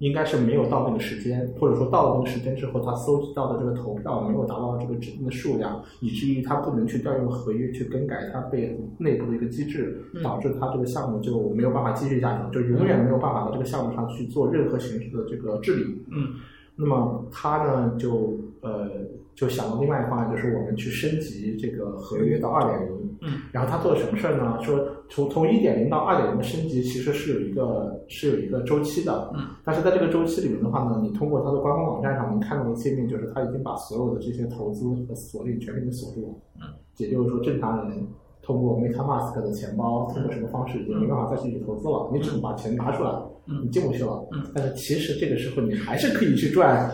应该是没有到那个时间，或者说到了那个时间之后，他搜集到的这个投票没有达到这个指定的数量，以至于他不能去调用合约去更改他被内部的一个机制，嗯导致他这个项目就没有办法继续下去，就永远没有办法在这个项目上去做任何形式的这个治理。嗯那么他呢，就呃就想到另外一个方案，就是我们去升级这个合约到二点零。嗯然后他做了什么事儿呢？说从从一点零到二点零的升级，其实是有一个是有一个周期的。嗯。但是在这个周期里面的话呢，你通过他的官方网站上能看到的界面，就是他已经把所有的这些投资和锁定全给你锁住了。嗯。也就是说，正常人通过 MetaMask 的钱包，通过什么方式已经没办法再继续投资了。你只能把钱拿出来，嗯你进不去了。嗯。但是其实这个时候你还是可以去赚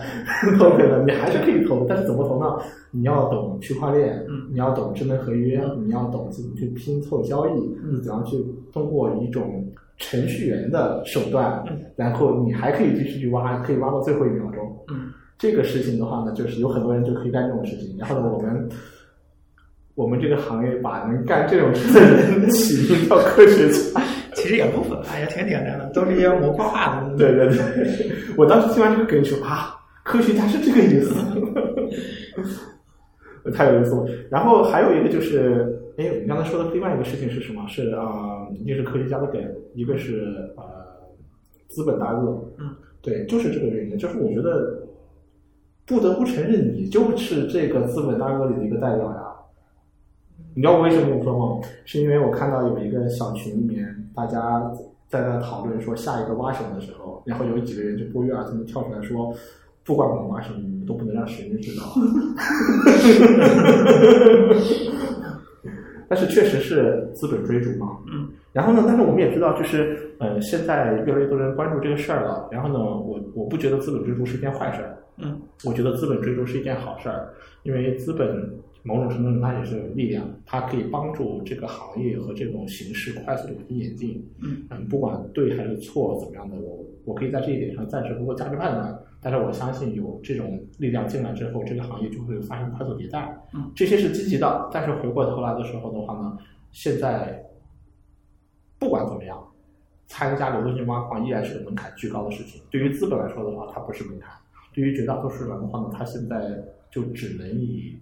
token 的，你还是可以投，但是怎么投呢？你要懂区块链，嗯你要懂智能合约，你要懂怎么去拼凑交易，你怎样去通过一种程序员的手段，嗯然后你还可以继续去挖，可以挖到最后一秒钟。嗯这个事情的话呢，就是有很多人就可以干这种事情，然后呢，我们我们这个行业把能干这种事的人起名叫科学家。其实也不复杂，也挺简单的，都是一些模块化的。对对对，我当时听完这个梗说啊，科学家是这个意思，太有意思了。然后还有一个就是，哎，你刚才说的另外一个事情是什么？是啊、呃一个是科学家的梗，一个是呃资本大鳄。嗯，对，就是这个原因，就是我觉得不得不承认，你就是这个资本大鳄里的一个代表呀。你知道我为什么这么说吗？是因为我看到有一个小群里面，大家在那讨论说下一个挖什么的时候，然后有几个人就不约而同的跳出来说，不管我们挖什么，都不能让神人知道。但是确实是资本追逐嘛，嗯。然后呢，但是我们也知道，就是呃，现在越来越多人关注这个事儿了。然后呢，我我不觉得资本追逐是一件坏事儿，嗯，我觉得资本追逐是一件好事儿，因为资本某种程度上它也是有力量，它可以帮助这个行业和这种形式快速的往前演进。嗯嗯，不管对还是错，怎么样的，我我可以在这一点上暂时不做价值判断。但是我相信有这种力量进来之后，这个行业就会发生快速迭代。嗯，这些是积极的。但是回过头来的时候的话呢，现在不管怎么样，参加流动性挖矿依然是个门槛巨高的事情。对于资本来说的话，它不是门槛；对于绝大多数人的话呢，他现在就只能以，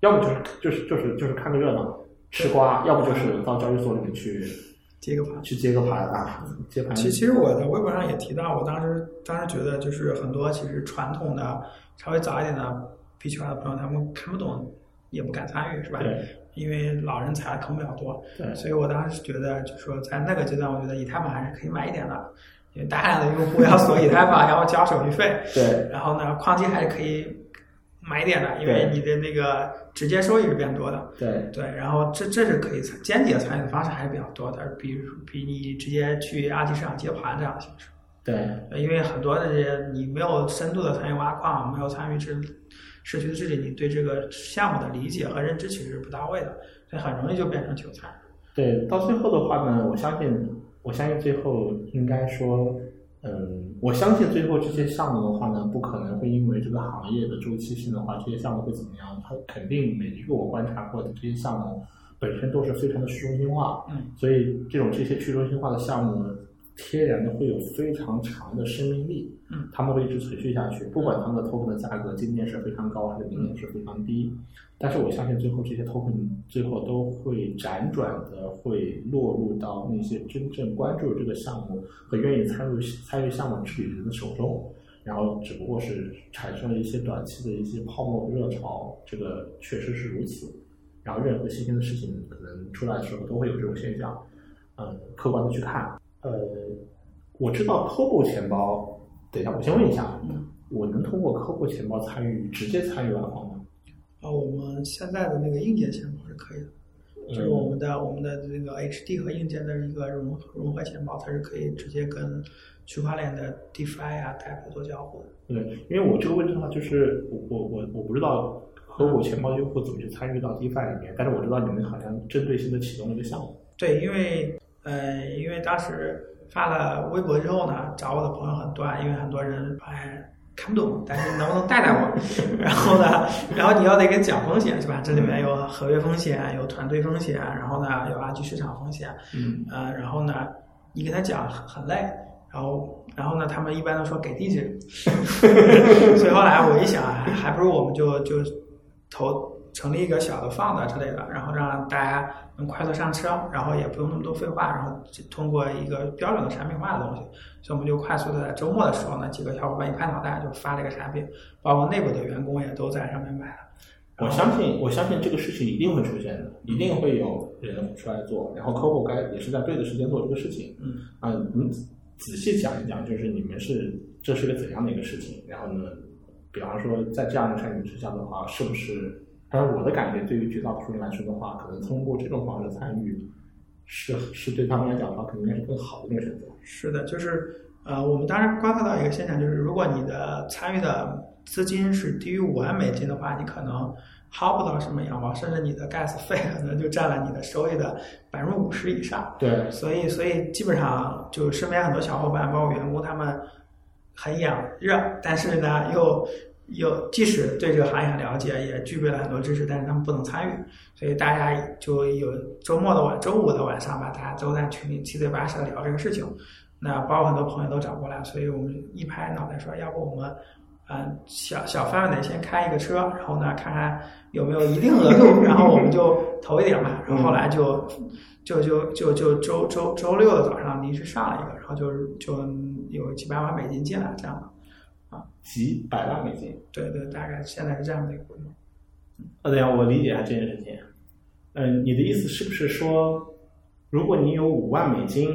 要么就是就是就是就是看个热闹吃瓜，要不就是到交易所里面去 接个盘。去接个盘啊，接盘。其其实我在微博上也提到，我当时当时觉得就是很多其实传统的稍微早一点的币圈的朋友，他们看不懂，也不敢参与，是吧？对因为老人踩的坑比较多，对所以我当时觉得，就是说在那个阶段，我觉得以太坊还是可以买一点的，因为大量的用户要锁以太坊，然后交手续费，对然后呢，矿机还是可以买点的，因为你的那个直接收益是变多的。对对，然后这这是可以参间接参与的方式还是比较多的，比如比你直接去二级市场接盘这样的形式。对呃因为很多的这些你没有深度的参与挖矿，没有参与治社区的治理，你对这个项目的理解和认知其实是不到位的，所以很容易就变成韭菜。对，到最后的话呢，我相信，我相信最后应该说，嗯，我相信最后这些项目的话呢，不可能会因为这个行业的周期性的话，这些项目会怎么样？它肯定每一个我观察过的这些项目本身都是非常的去中心化，嗯，所以这种这些去中心化的项目呢，天然的会有非常长的生命力，嗯，他们会一直存续下去，不管他们的 token 的价格今天是非常高还是明年是非常低，但是我相信最后这些 token 最后都会辗转的会落入到那些真正关注这个项目和愿意参与参与项目治理的人的手中，然后只不过是产生了一些短期的一些泡沫热潮，这个确实是如此。然后任何新鲜的事情可能出来的时候都会有这种现象，嗯，客观的去看。呃，我知道 Cobo 钱包，等一下，我先问一下，我能通过 Cobo 钱包参与直接参与挖矿吗？啊，我们现在的那个硬件钱包是可以的，就是嗯我们的我们的这个 HD 和硬件的一个融合融合钱包，它是可以直接跟区块链的 DeFi 啊、Type 做交互的。对，因为我这个问题的话，就是我我我我不知道和我钱包用户怎么去参与到 DeFi 里面，但是我知道你们好像针对性的启动了一个项目。对，因为呃，因为当时发了微博之后呢，找我的朋友很多，啊，因为很多人哎看不懂，但是能不能带带我？然后呢，然后你要得给讲风险是吧？这里面有合约风险，有团队风险，然后呢有二级市场风险，嗯呃，然后呢你给他讲很很累。然后，然后呢？他们一般都说给地址，所以后来我一想，还还不如我们就就投成立一个小的 fund 之类的，然后让大家能快速上车，然后也不用那么多废话，然后通过一个标准的产品化的东西，所以我们就快速的在周末的时候呢，几个小伙伴一拍脑袋就发这个产品，包括内部的员工也都在上面买了。我相信，我相信这个事情一定会出现的，一定会有人出来做，然后客户该也是在对的时间做这个事情。嗯，啊，你仔细讲一讲，就是你们是这是个怎样的一个事情？然后呢，比方说在这样的产品之下的话，是不是？但是我的感觉，对于绝大多数人来说的话，可能通过这种方式参与，是是对他们来讲的话，可能应该是更好的一个选择。是的，就是呃，我们当时观察到一个现象，就是如果你的参与的资金是低于五万美金的话，你可能薅不到什么羊毛，甚至你的 gas 费可能就占了你的收益的百分之五十以上。对，所以，所以基本上就身边很多小伙伴，包括员工，他们很养热，但是呢，又有即使对这个行业很了解，也具备了很多知识，但是他们不能参与，所以大家就有周末的晚、周五的晚上吧，大家都在群里七嘴八舌地聊这个事情。那包括很多朋友都找过来，所以我们一拍脑袋说，要不我们。嗯，小小范围内先开一个车，然后呢，看看有没有一定额度，然后我们就投一点嘛。然后后来就就就就就周周周六的早上临时上了一个，然后就就有几百万美金进来这样的。几百万美金。对对，大概现在是这样的一个规模。呃，对呀，我理解一下这件事情。嗯，你的意思是不是说，如果你有五万美金，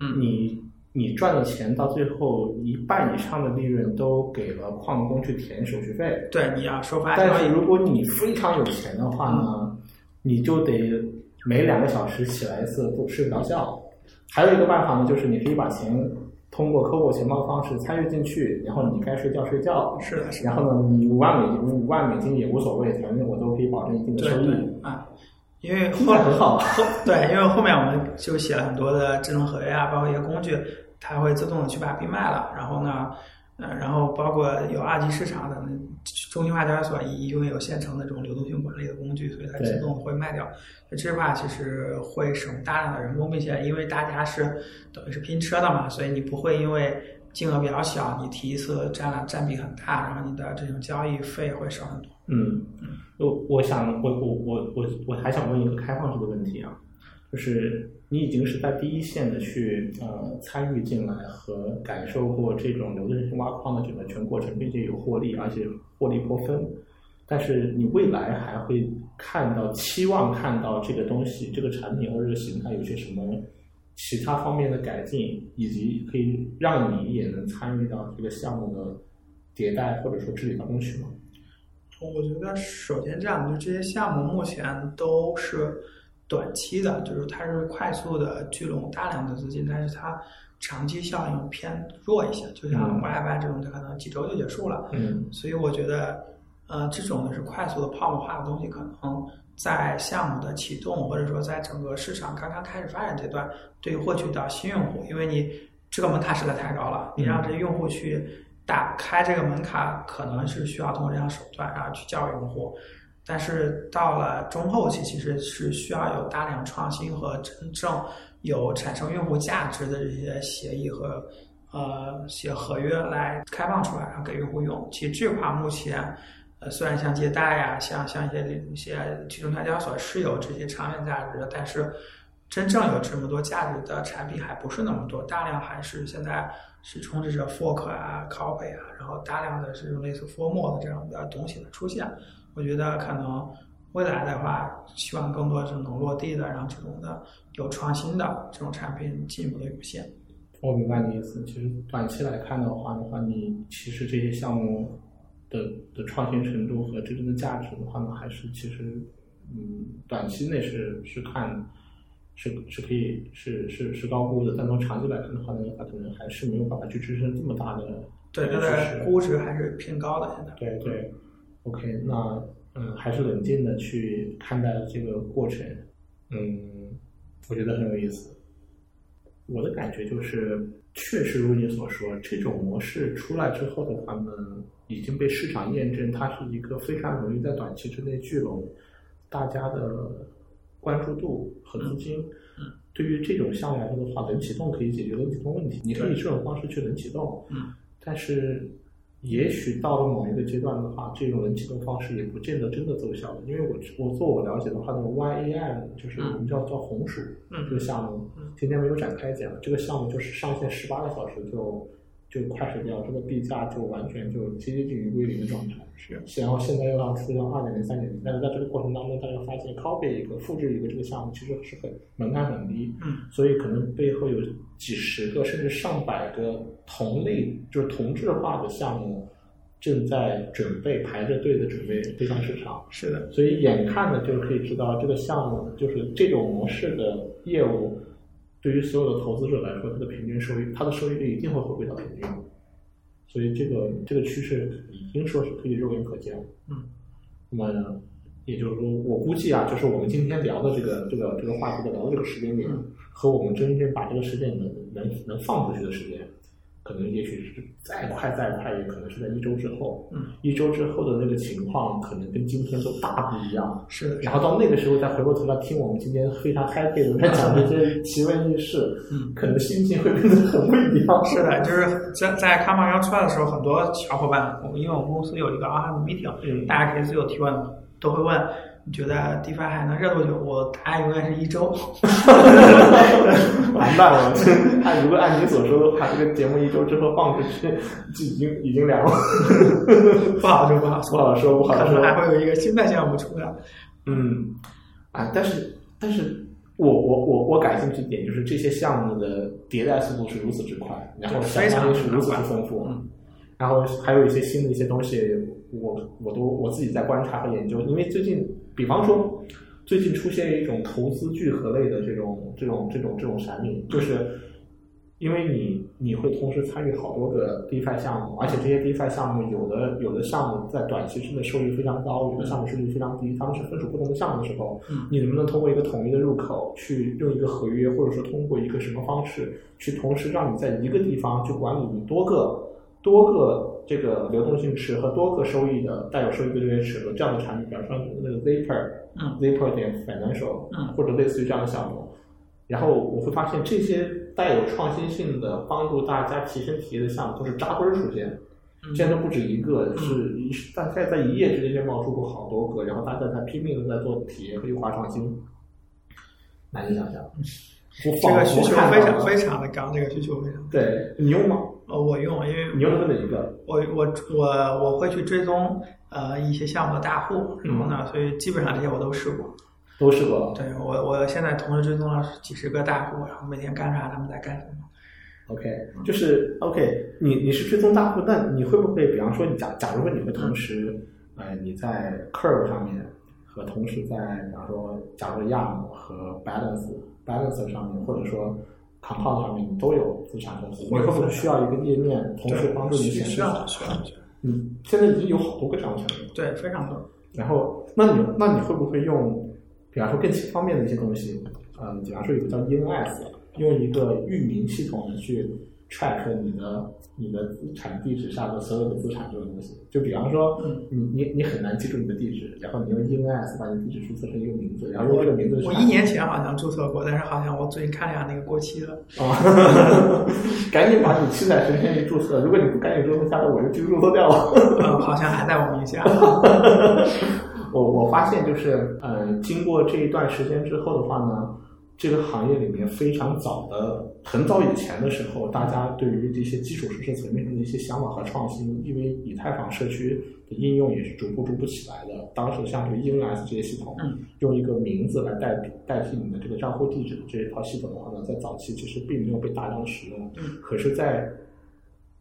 嗯你你赚的钱到最后一半以上的利润都给了矿工去填手续费。对，你要收发但。是如果你非常有钱的话呢，你就得每两个小时起来一次不睡不着觉。还有一个办法呢，就是你可以把钱通过客户钱包方式参与进去，然后你该睡觉睡觉。是的，是的。然后呢，你五万美金五万美金也无所谓，反正我都可以保证一定的收益。啊，因为后来很好啊。后对，因为后面我们就写了很多的智能合约啊，包括一些工具，它会自动的去把币卖了。然后呢，呃，然后包括有二级市场的中心化交易所，因为有现成的这种流动性管理的工具，所以它自动会卖掉。那这块其实会省大量的人工，并且因为大家是等于是拼车的嘛，所以你不会因为金额比较小，你提一次占了占比很大，然后你的这种交易费会少很多。嗯，我我想我我我我我还想问一个开放式的问题啊，就是你已经是在第一线的去呃参与进来和感受过这种流动性挖矿的整个全过程，并且有获利，而且获利颇丰。但是你未来还会看到、期望看到这个东西、这个产品或者这个形态有些什么其他方面的改进，以及可以让你也能参与到这个项目的迭代或者说治理当中去吗？我觉得首先这样，就这些项目目前都是短期的，就是它是快速的聚拢大量的资金，但是它长期效应偏弱一些。就像嗯 YY 这种，它可能几周就结束了。嗯所以我觉得，呃，这种的是快速的泡沫化的东西，可能在项目的启动或者说在整个市场刚刚开始发展阶段，对于获取到新用户，因为你这个门槛实在太高了，你让这些用户去打开这个门槛，可能是需要通过这样手段，然后去教育用户。但是到了中后期，其实是需要有大量创新和真正有产生用户价值的这些协议和呃写合约来开放出来，然后给用户用。其实这块目前，呃，虽然像借贷呀，像像一些一些去中心化交所是有这些长远价值的，但是真正有这么多价值的产品还不是那么多，大量还是现在是充斥着 fork 啊、copy 啊，然后大量的这种类似 formal 的这样的东西的出现。我觉得可能未来的话，希望更多是能落地的，然后这种的有创新的这种产品进一步的涌现。我明白你的意思。其实短期来看的话的话，你其实这些项目的的创新程度和真正的价值的话呢，还是其实嗯，短期内是是看是是可以是是是高估的，但从长期来看的话呢，它可能还是没有办法去支撑这么大的对它支持的估值还是偏高的，现在。对对，OK，那嗯，还是冷静的去看待这个过程，嗯，我觉得很有意思。我的感觉就是，确实如你所说，这种模式出来之后的话呢，已经被市场验证，它是一个非常容易在短期之内聚拢大家的关注度和资金。嗯对于这种项目来说的话，冷启动可以解决冷启动问题，你可以以这种方式去冷启动。嗯，但是也许到了某一个阶段的话，这种人启动方式也不见得真的奏效了。因为我我做我了解的话，那个 YAI 就是我们叫叫红薯嗯这个项目嗯，今天没有展开讲。这个项目就是上线十八个小时就就快死掉，这个币价就完全就接近于归零的状态。是然后现在又要出到二点零、三点零，但是在这个过程当中，大家发现 copy 一个、复制一个这个项目其实是很门槛很低，嗯，所以可能背后有几十个甚至上百个同类就是同质化的项目正在准备排着队的准备推向市场。是的，所以眼看的就可以知道，这个项目就是这种模式的业务，对于所有的投资者来说，它的平均收益，它的收益率一定会回归到平均。所以这个这个趋势已经说是可以肉眼可见了。嗯，那么也就是说，我估计啊，就是我们今天聊的这个这个这个话题的聊的这个时间点，和我们真正把这个时间能能能放出去的时间，可能也许是再快再快，也可能是在一周之后。嗯，一周之后的那个情况，可能跟今天都大不一样。是，然后到那个时候再回过头来听我们今天非常 happy 的在讲这些奇闻异事，嗯，可能心情会变得很不一样。是的，就是在在康马刚出来的时候，很多小伙伴，我们因为我们公司有一个 all hands meeting，嗯大家可以自由提问，都会问你觉得 DeFi 还能热多久？我答案永远是一周。完蛋了！按如果按你所说的话，这个节目一周之后放出去，就已经已经凉了。不好说，不好说，不好说，不好可能说。还会有一个新的项目出来。嗯，啊，但是但是我我我我感兴趣点就是这些项目的迭代速度是如此之快，然后想象力是如此之丰富，嗯然后还有一些新的一些东西，我我都我自己在观察和研究，因为最近，比方说最近出现一种投资聚合类的这种这种这种这种产品，就是因为你你会同时参与好多个 DeFi 项目，而且这些 DeFi 项目有的有的项目在短期之内收益非常高，有的项目收益非常低，他们是分属不同的项目的时候，嗯。你能不能通过一个统一的入口去用一个合约，或者说通过一个什么方式，去同时让你在一个地方去管理你多个多个这个流动性池和多个收益的带有收益的这些池和这样的产品，比方说那个 Zipper 嗯 Zipper 点 Financial，嗯或者类似于这样的项目，然后我会发现这些带有创新性的帮助大家提升体验的项目都是扎堆儿出现。嗯现在都不止一个，是一大概在一夜之间就冒出过好多个，然后大家在拼命的在做体验和优化创新，难以想象。这个需求非常非常的高，这个需求非常。对你用吗？呃，我用，因为你用的是哪一个？我我我我会去追踪呃一些项目的大户，然后呢，所以基本上这些我都试过。都试过了。对我我现在同时追踪了几十个大户，然后每天观察他们在干什么。OK，就是 OK，你你是追踪大户，那你会不会，比方说，你假假如说你会同时，呃，你在 Curve 上面和同时在，比方说，假如说 Yam 和 Balance Balance 上面，或者说 Compound 上面，你都有资产公司，你会不会需要一个页面同时帮助你显示需？要需要需要，嗯，现在已经有好多个这样的产品。对，非常多。然后，那你那你会不会用，比方说更方便的一些东西？嗯，比方说有个叫 ENS，用一个域名系统去 track 你的你的资产地址下的所有的资产这种东西。就比方说，嗯你你你很难记住你的地址，然后你用 ENS 把你地址注册成一个名字，然后用这个名字我查一年前好像注册过，但是好像我最近看了一下那个过期了。啊，赶紧把你七彩神仙一注册，如果你不赶紧注册下来，我就去注册掉了。嗯，好像还在我名下。我我发现就是，呃，经过这一段时间之后的话呢，这个行业里面非常早的、很早以前的时候，大家对于这些基础设施层面上的一些想法和创新，因为以太坊社区的应用也是逐步逐步起来的。当时像这个 ENS 这些系统，嗯用一个名字来代替代替你的这个账户地址的这一套系统的话呢，在早期其实并没有被大量的使用。嗯可是，在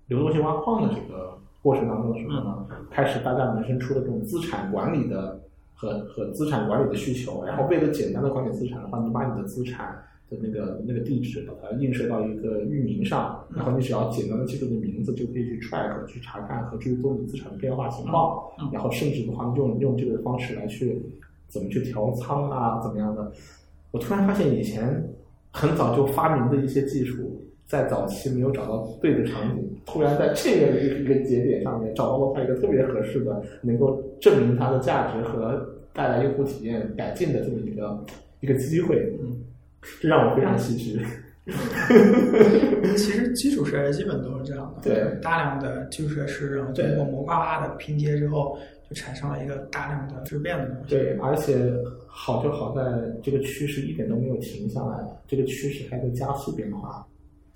流动性挖矿的这个过程当中的时候呢，开始大家萌生出了这种资产管理的和和资产管理的需求。然后为了简单的管理资产的话，你把你的资产的那个那个地址把它映射到一个域名上，然后你只要简单的记住你的名字，就可以去 track 去查看和追踪你资产的变化情况。嗯然后甚至的话用用这个方式来去怎么去调仓啊，怎么样的。我突然发现以前很早就发明的一些技术，在早期没有找到对的场景，突然在这个一个节点上面找到了它一个特别合适的，能够证明它的价值和带来用户体验改进的这么一个一个机会，嗯，这让我非常唏嘘。其实基础设施基本都是这样的，对大量的基础设施，然后通过模块化的拼接之后，就产生了一个大量的质变的东西。对，而且好就好在这个趋势一点都没有停下来，这个趋势还在加速变化。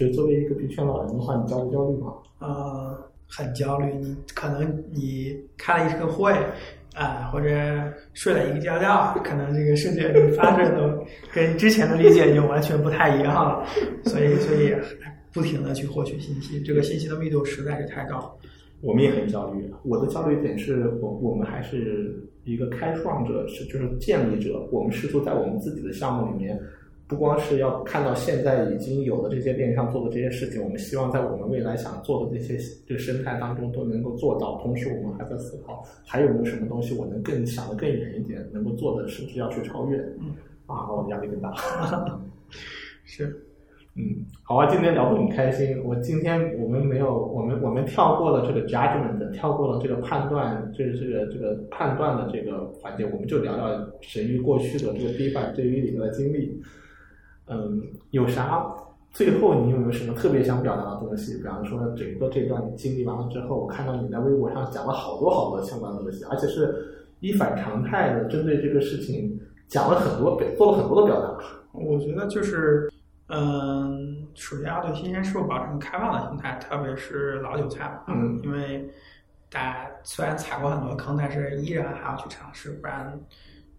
就作为一个币圈老人的话，你焦虑焦虑吗？呃，很焦虑。你可能你开了一个会啊、或者睡了一个觉觉，可能这个世界你发生的跟之前的理解就完全不太一样了。所以，所以不停的去获取信息，这个信息的密度实在是太高。我们也很焦虑。我的焦虑点是我我们还是一个开创者，是就是建立者。我们试图在我们自己的项目里面，不光是要看到现在已经有的这些电商做的这些事情，我们希望在我们未来想做的这些这个生态当中都能够做到。同时，我们还在思考还有没有什么东西我能更想得更远一点，能够做的甚至要去超越。嗯，啊，我压力更大。是，嗯，好啊，今天聊得很开心。我今天我们没有，我们我们跳过了这个 judgment，跳过了这个判断，这这个这个判断的这个环节，我们就聊聊神域过去的这个 DeFi 对于里面的经历。嗯，有啥？最后你有没有什么特别想表达的东西？比方说，整个这段经历完了之后，我看到你在微博上讲了好多好多相关的东西，而且是一反常态的针对这个事情讲了很多，做了很多的表达。我觉得就是，嗯，首先要对新鲜事物保持开放的心态，特别是老韭菜嘛，嗯因为大家虽然踩过很多坑，但是依然还要去尝试，不然，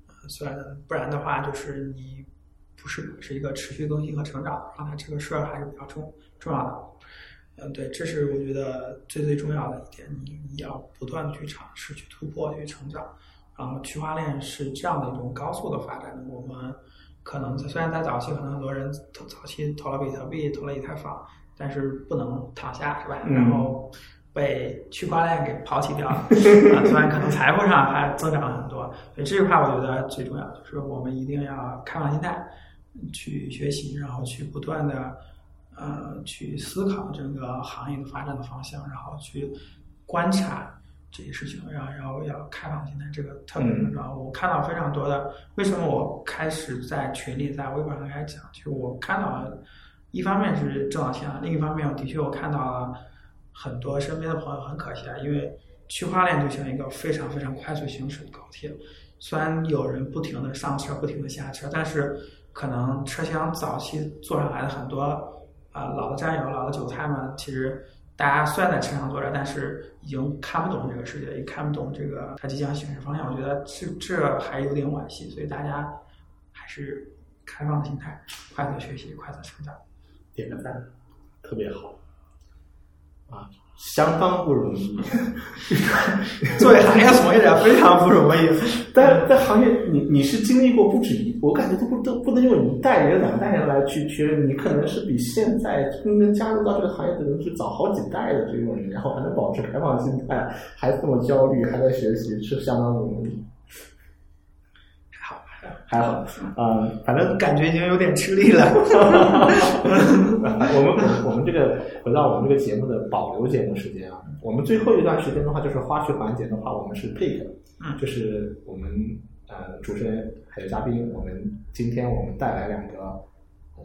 呃虽然不然的话，就是你不是，是一个持续更新和成长，刚才这个事儿还是比较重重要的。嗯，对，这是我觉得最最重要的一点，你你要不断的去尝试、去突破、去成长。然后区块链是这样的一种高速的发展，我们可能虽然在早期可能很多人投早期投了比特币、投了以太坊，但是不能躺下，是吧？然后被区块链给抛弃掉了，啊，虽然可能财富上还增长了很多。所以这一块我觉得最重要，就是我们一定要开放心态去学习，然后去不断的。呃，去思考整个行业的发展的方向，然后去观察这些事情，然后然后要开放心态，这个特别重要。我看到非常多的，为什么我开始在群里、在微博上开始讲？其实我看到了，一方面是挣到钱了，另一方面我，的确我看到了很多身边的朋友很可惜啊，因为区块链就像一个非常非常快速行驶的高铁，虽然有人不停的上车、不停的下车，但是可能车厢早期坐上来的很多。啊，老的战友、老的韭菜们，其实大家虽然在车上坐着，但是已经看不懂这个世界，也看不懂这个它即将行驶方向。我觉得这这还有点惋惜，所以大家还是开放的心态，快速学习，快速成长。点个赞，特别好啊。相当不容易，作为行业从业者非常不容易。但在行业，你你是经历过不止一，我感觉都不都不能用一代人、两代人来去去，你可能是比现在刚刚加入到这个行业的人是早好几代的这种人，然后还能保持开放心态，还这么焦虑，还在学习，是相当不容易。还好，嗯，反正感觉已经有点吃力了。我们我们这个回到我们这个节目的保留节目时间啊，我们最后一段时间的话就是花絮环节的话，我们是 pick，嗯，就是我们呃主持人还有嘉宾，我们今天我们带来两个呃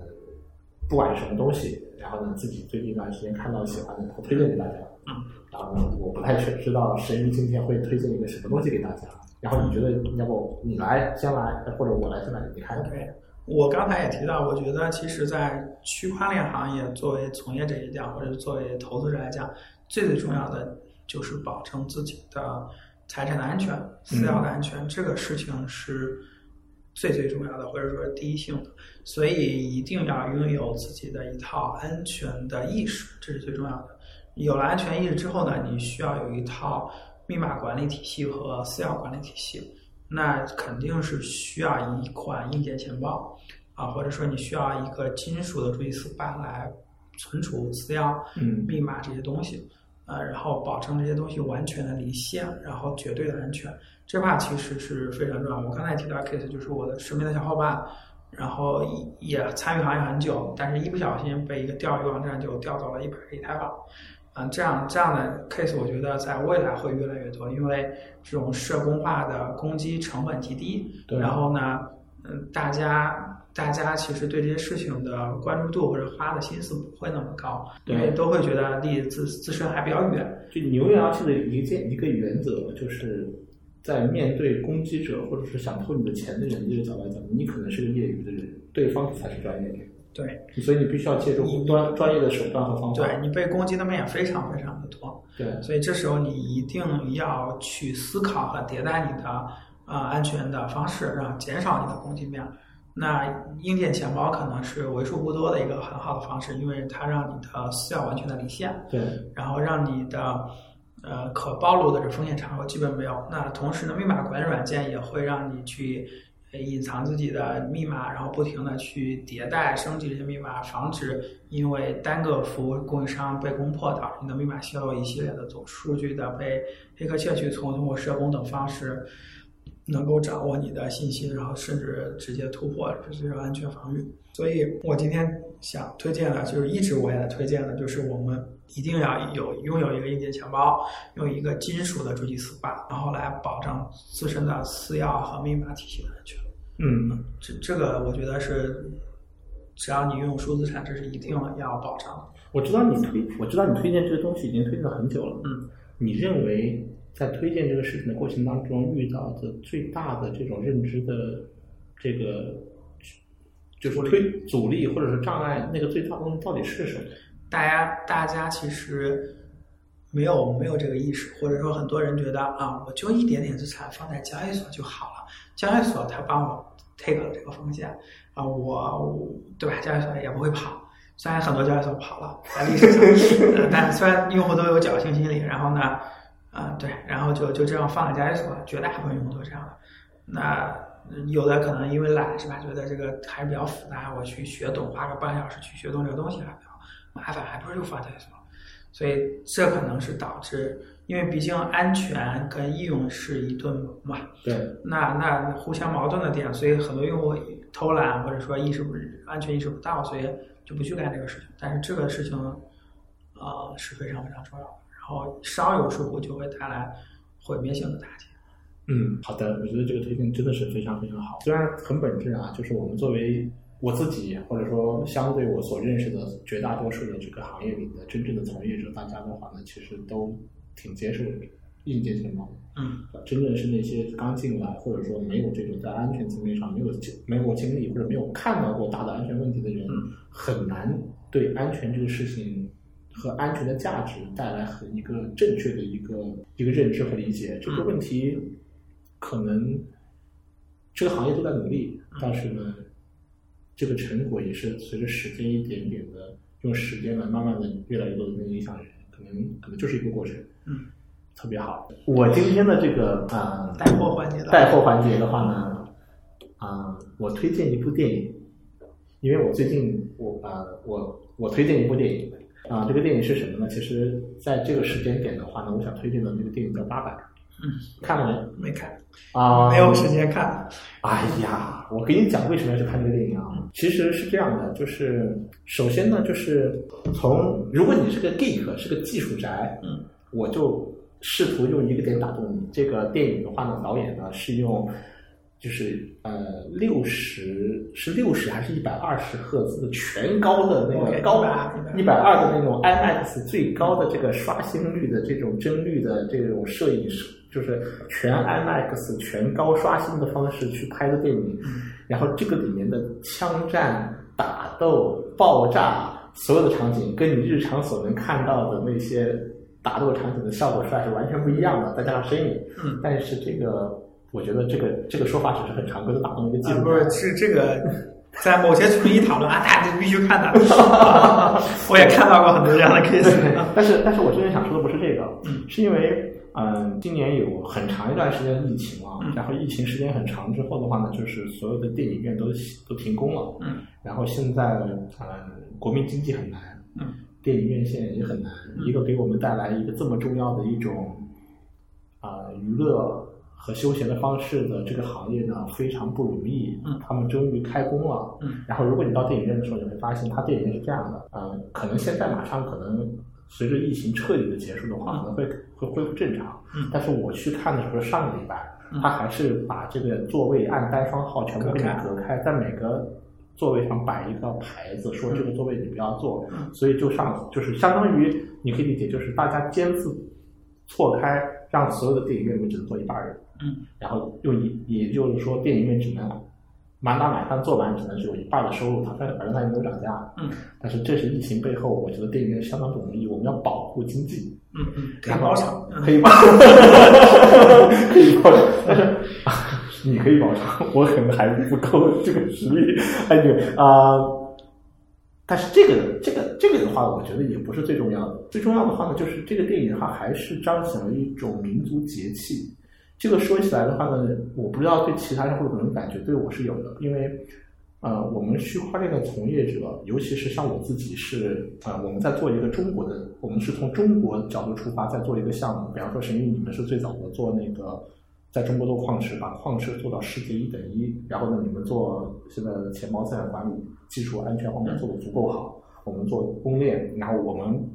不管是什么东西，然后呢自己最近一段时间看到喜欢的，推荐给大家。嗯，然后呢我不太确知道神鱼今天会推荐一个什么东西给大家。然后你觉得，要不你来先来，或者我来先来？你看。对，我刚才也提到，我觉得其实，在区块链行业作为从业者来讲，或者作为投资者来讲，最最重要的就是保证自己的财产的安全、私钥的安全，这个事情是最最重要的，或者说第一性的。所以一定要拥有自己的一套安全的意识，这是最重要的。有了安全意识之后呢，你需要有一套。密码管理体系和私钥管理体系，那肯定是需要一款硬件钱包啊，或者说你需要一个金属的助记词板来存储私钥、密码这些东西，呃，然后保证这些东西完全的离线，然后绝对的安全，这块其实是非常重要。我刚才提到 case 就是我的身边的小伙伴，然后也参与行业很久，但是一不小心被一个钓鱼网站就钓走了一百个以太坊。嗯，这样这样的 case 我觉得在未来会越来越多，因为这种社工化的攻击成本极低，然后呢，嗯，大家大家其实对这些事情的关注度或者花的心思不会那么高，因为都会觉得离自自身还比较远。就你永远要记得一件一个原则，就是在面对攻击者或者是想偷你的钱的人这个角度来讲，你可能是个业余的人，对方才是专业的。对，所以你必须要借助专专业的手段和方法。对你被攻击的面也非常非常的多。对，所以这时候你一定要去思考和迭代你的呃安全的方式，让减少你的攻击面。那硬件钱包可能是为数不多的一个很好的方式，因为它让你的私钥完全的离线。对，然后让你的呃可暴露的这风险场合基本没有。那同时呢，密码管理软件也会让你去。隐藏自己的密码，然后不停的去迭代升级这些密码，防止因为单个服务供应商被攻破导致你的密码泄露，一系列的总数据的被黑客窃取，从通过社工等方式能够掌握你的信息，然后甚至直接突破这些安全防御。所以我今天想推荐的，就是一直我也在推荐的，就是我们一定要有拥有一个硬件钱包，用一个金属的助记词板，然后来保证自身的私钥和密码体系的安全。嗯，这这个我觉得是，只要你拥有数字产，这是一定要保障的。我知道你推，我知道你推荐这个东西已经推荐了很久了。嗯，你认为在推荐这个事情的过程当中遇到的最大的这种认知的这个，就是推阻力或者是障碍，那个最大的东西到底是什么？大家大家其实没有没有这个意识，或者说很多人觉得啊，我就一点点资产放在交易所就好了。交易所它帮我 take 了这个风险啊，我对吧？交易所也不会跑，虽然很多交易所跑了，在历史上，但虽然用户都有侥幸心理，然后呢，啊、对，然后就就这样放在交易所，绝大部分用户都这样的。那有的可能因为懒是吧，觉得这个还是比较复杂，我去学懂，花个半小时去学懂这个东西还比较麻烦，还不如就放交易所。所以这可能是导致，因为毕竟安全跟易用是一对谋嘛，对，那那互相矛盾的点，所以很多用户偷懒或者说意识不安全意识不到，所以就不去干这个事情。但是这个事情，呃，是非常非常重要的。然后稍有疏忽就会带来毁灭性的打击。嗯，好的，我觉得这个推荐真的是非常非常好。虽然很本质啊，就是我们作为我自己，或者说相对我所认识的绝大多数的这个行业里的真正的从业者，大家的话呢，其实都挺接受硬件钱包的。嗯真正是那些刚进来，或者说没有这种在安全层面上没有经没有过经历，或者没有看到过大的安全问题的人，嗯很难对安全这个事情和安全的价值带来很一个正确的一个一个认知和理解。这个问题可能这个行业都在努力，但是呢，这个成果也是随着时间一点点的用时间来慢慢的越来越多的影响人，可能可能就是一个过程。嗯，特别好。我今天的这个啊、带货环节的带货环节的话呢，啊、我推荐一部电影，因为我最近我啊、我我推荐一部电影啊、这个电影是什么呢？其实在这个时间点的话呢，我想推荐的那个电影叫《八佰》，嗯，看了没？没看，啊、没有时间看。哎呀，我给你讲为什么要去看这个电影啊？其实是这样的，就是首先呢，就是从如果你是个 geek，是个技术宅，嗯，我就试图用一个点打动你。这个电影的话呢，导演呢是用就是呃六十是六十还是一百二十赫兹的全高的那个高120一百二的那种 IMAX 最高的这个刷新率的这种帧率的这种摄影师，就是全 IMAX 全高刷新的方式去拍的电影，然后这个里面的枪战、打斗、爆炸，所有的场景跟你日常所能看到的那些打斗场景的效果出来是完全不一样的，再加上声音，嗯，但是这个我觉得这个这个说法只是很常规的打动一个技啊，术不是，是这个，在某些群里讨论啊，大家必须看的。我也看到过很多这样的 case。但是，但是我真正想说的不是这个，嗯是因为，嗯、今年有很长一段时间疫情啊，嗯然后疫情时间很长之后的话呢，就是所有的电影院都都停工了，嗯然后现在，嗯、国民经济很难，嗯，电影院线也很难，一个给我们带来一个这么重要的一种，啊、娱乐和休闲的方式的这个行业呢，非常不容易，嗯。他们终于开工了，嗯。然后如果你到电影院的时候，你会发现它电影院是这样的，呃，可能现在马上可能随着疫情彻底的结束的话，可能会会恢复正常。嗯。但是我去看的时候，上个礼拜嗯。他还是把这个座位按单双号全部给你隔开，在每个座位上摆一个牌子，说这个座位你不要坐，嗯所以就上就是相当于你可以理解，就是大家尖字错开，让所有的电影院里面只能坐一半人。嗯，然后又也也就是说，电影院只能满打满算做完，只能是有一半的收入，它反正它也没有涨价。嗯，但是这是疫情背后，我觉得电影院相当不容易，我们要保护经济。嗯嗯，可以包场。嗯 可以包，可以包场，但是啊你可以包场，我可能还不够这个实力。哎，对啊、但是这个这个这个的话，我觉得也不是最重要的。最重要的话呢，就是这个电影它还是彰显了一种民族节气。这个说起来的话呢，我不知道对其他人会不会有感觉，对我是有的，因为呃，我们区块链的从业者，尤其是像我自己是呃，我们在做一个中国的，我们是从中国角度出发，在做一个项目。比方说，神域你们是最早的做那个在中国做矿石，把矿石做到世界一等一。然后呢，你们做现在的钱包资产管理技术安全方面做的足够好，我们做公链，然后我们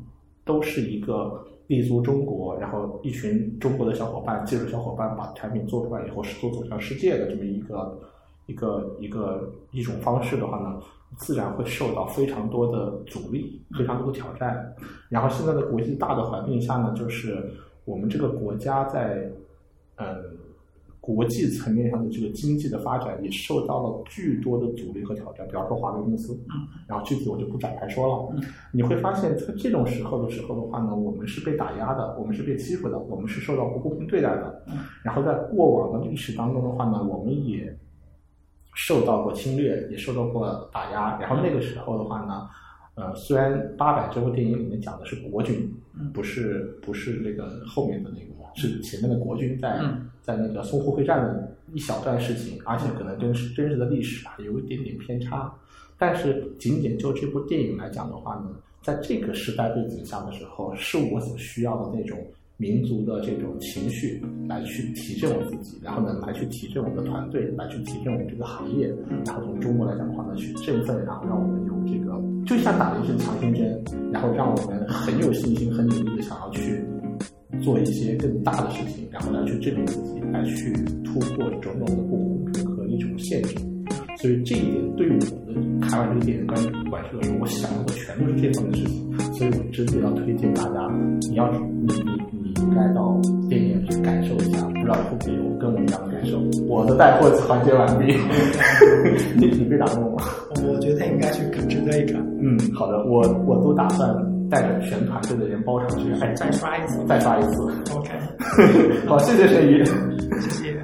都是一个立足中国，然后一群中国的小伙伴、技术小伙伴把产品做出来以后，是做走向世界的这么一个一个一个一种方式的话呢，自然会受到非常多的阻力，非常多的挑战。然后现在的国际大的环境下呢，就是我们这个国家在嗯国际层面上的这个经济的发展也受到了巨多的阻力和挑战。比方说华为公司，然后具体我就不展开说了。你会发现，在这种时候的时候的话呢，我们是被打压的，我们是被欺负的，我们是受到不公平对待的。然后在过往的历史当中的话呢，我们也受到过侵略，也受到过打压。然后那个时候的话呢，呃，虽然《八百》这部电影里面讲的是国军，不是不是那个后面的那个，是前面的国军在嗯在那个淞沪会战的一小段事情，而且可能跟真实的历史啊有一点点偏差。但是仅仅就这部电影来讲的话呢，在这个时代背景下的时候，是我所需要的那种民族的这种情绪来去提振我自己，然后呢来去提振我们的团队，来去提振我们这个行业，然后从中国来讲的话呢，去振奋，然后让我们有这个就像打了一针强心针，然后让我们很有信心、很努力的想要去做一些更大的事情，然后来去证明自己，来去突破种种的不公平和一种限制。所以这一点对于我的看完这个电影观观众来说，我想到的全都是这方面的事情。所以我真的要推荐大家，你要你你你应该到电影院去感受一下，不知道会不会有跟我一样的感受。我的带货环节完毕，你你被打动了吗？我觉得应该去值得一看，嗯，好的，我我都打算带着全团队的人包场去，哎，再刷一次。再刷一次。OK，好，谢谢沈宇。谢谢。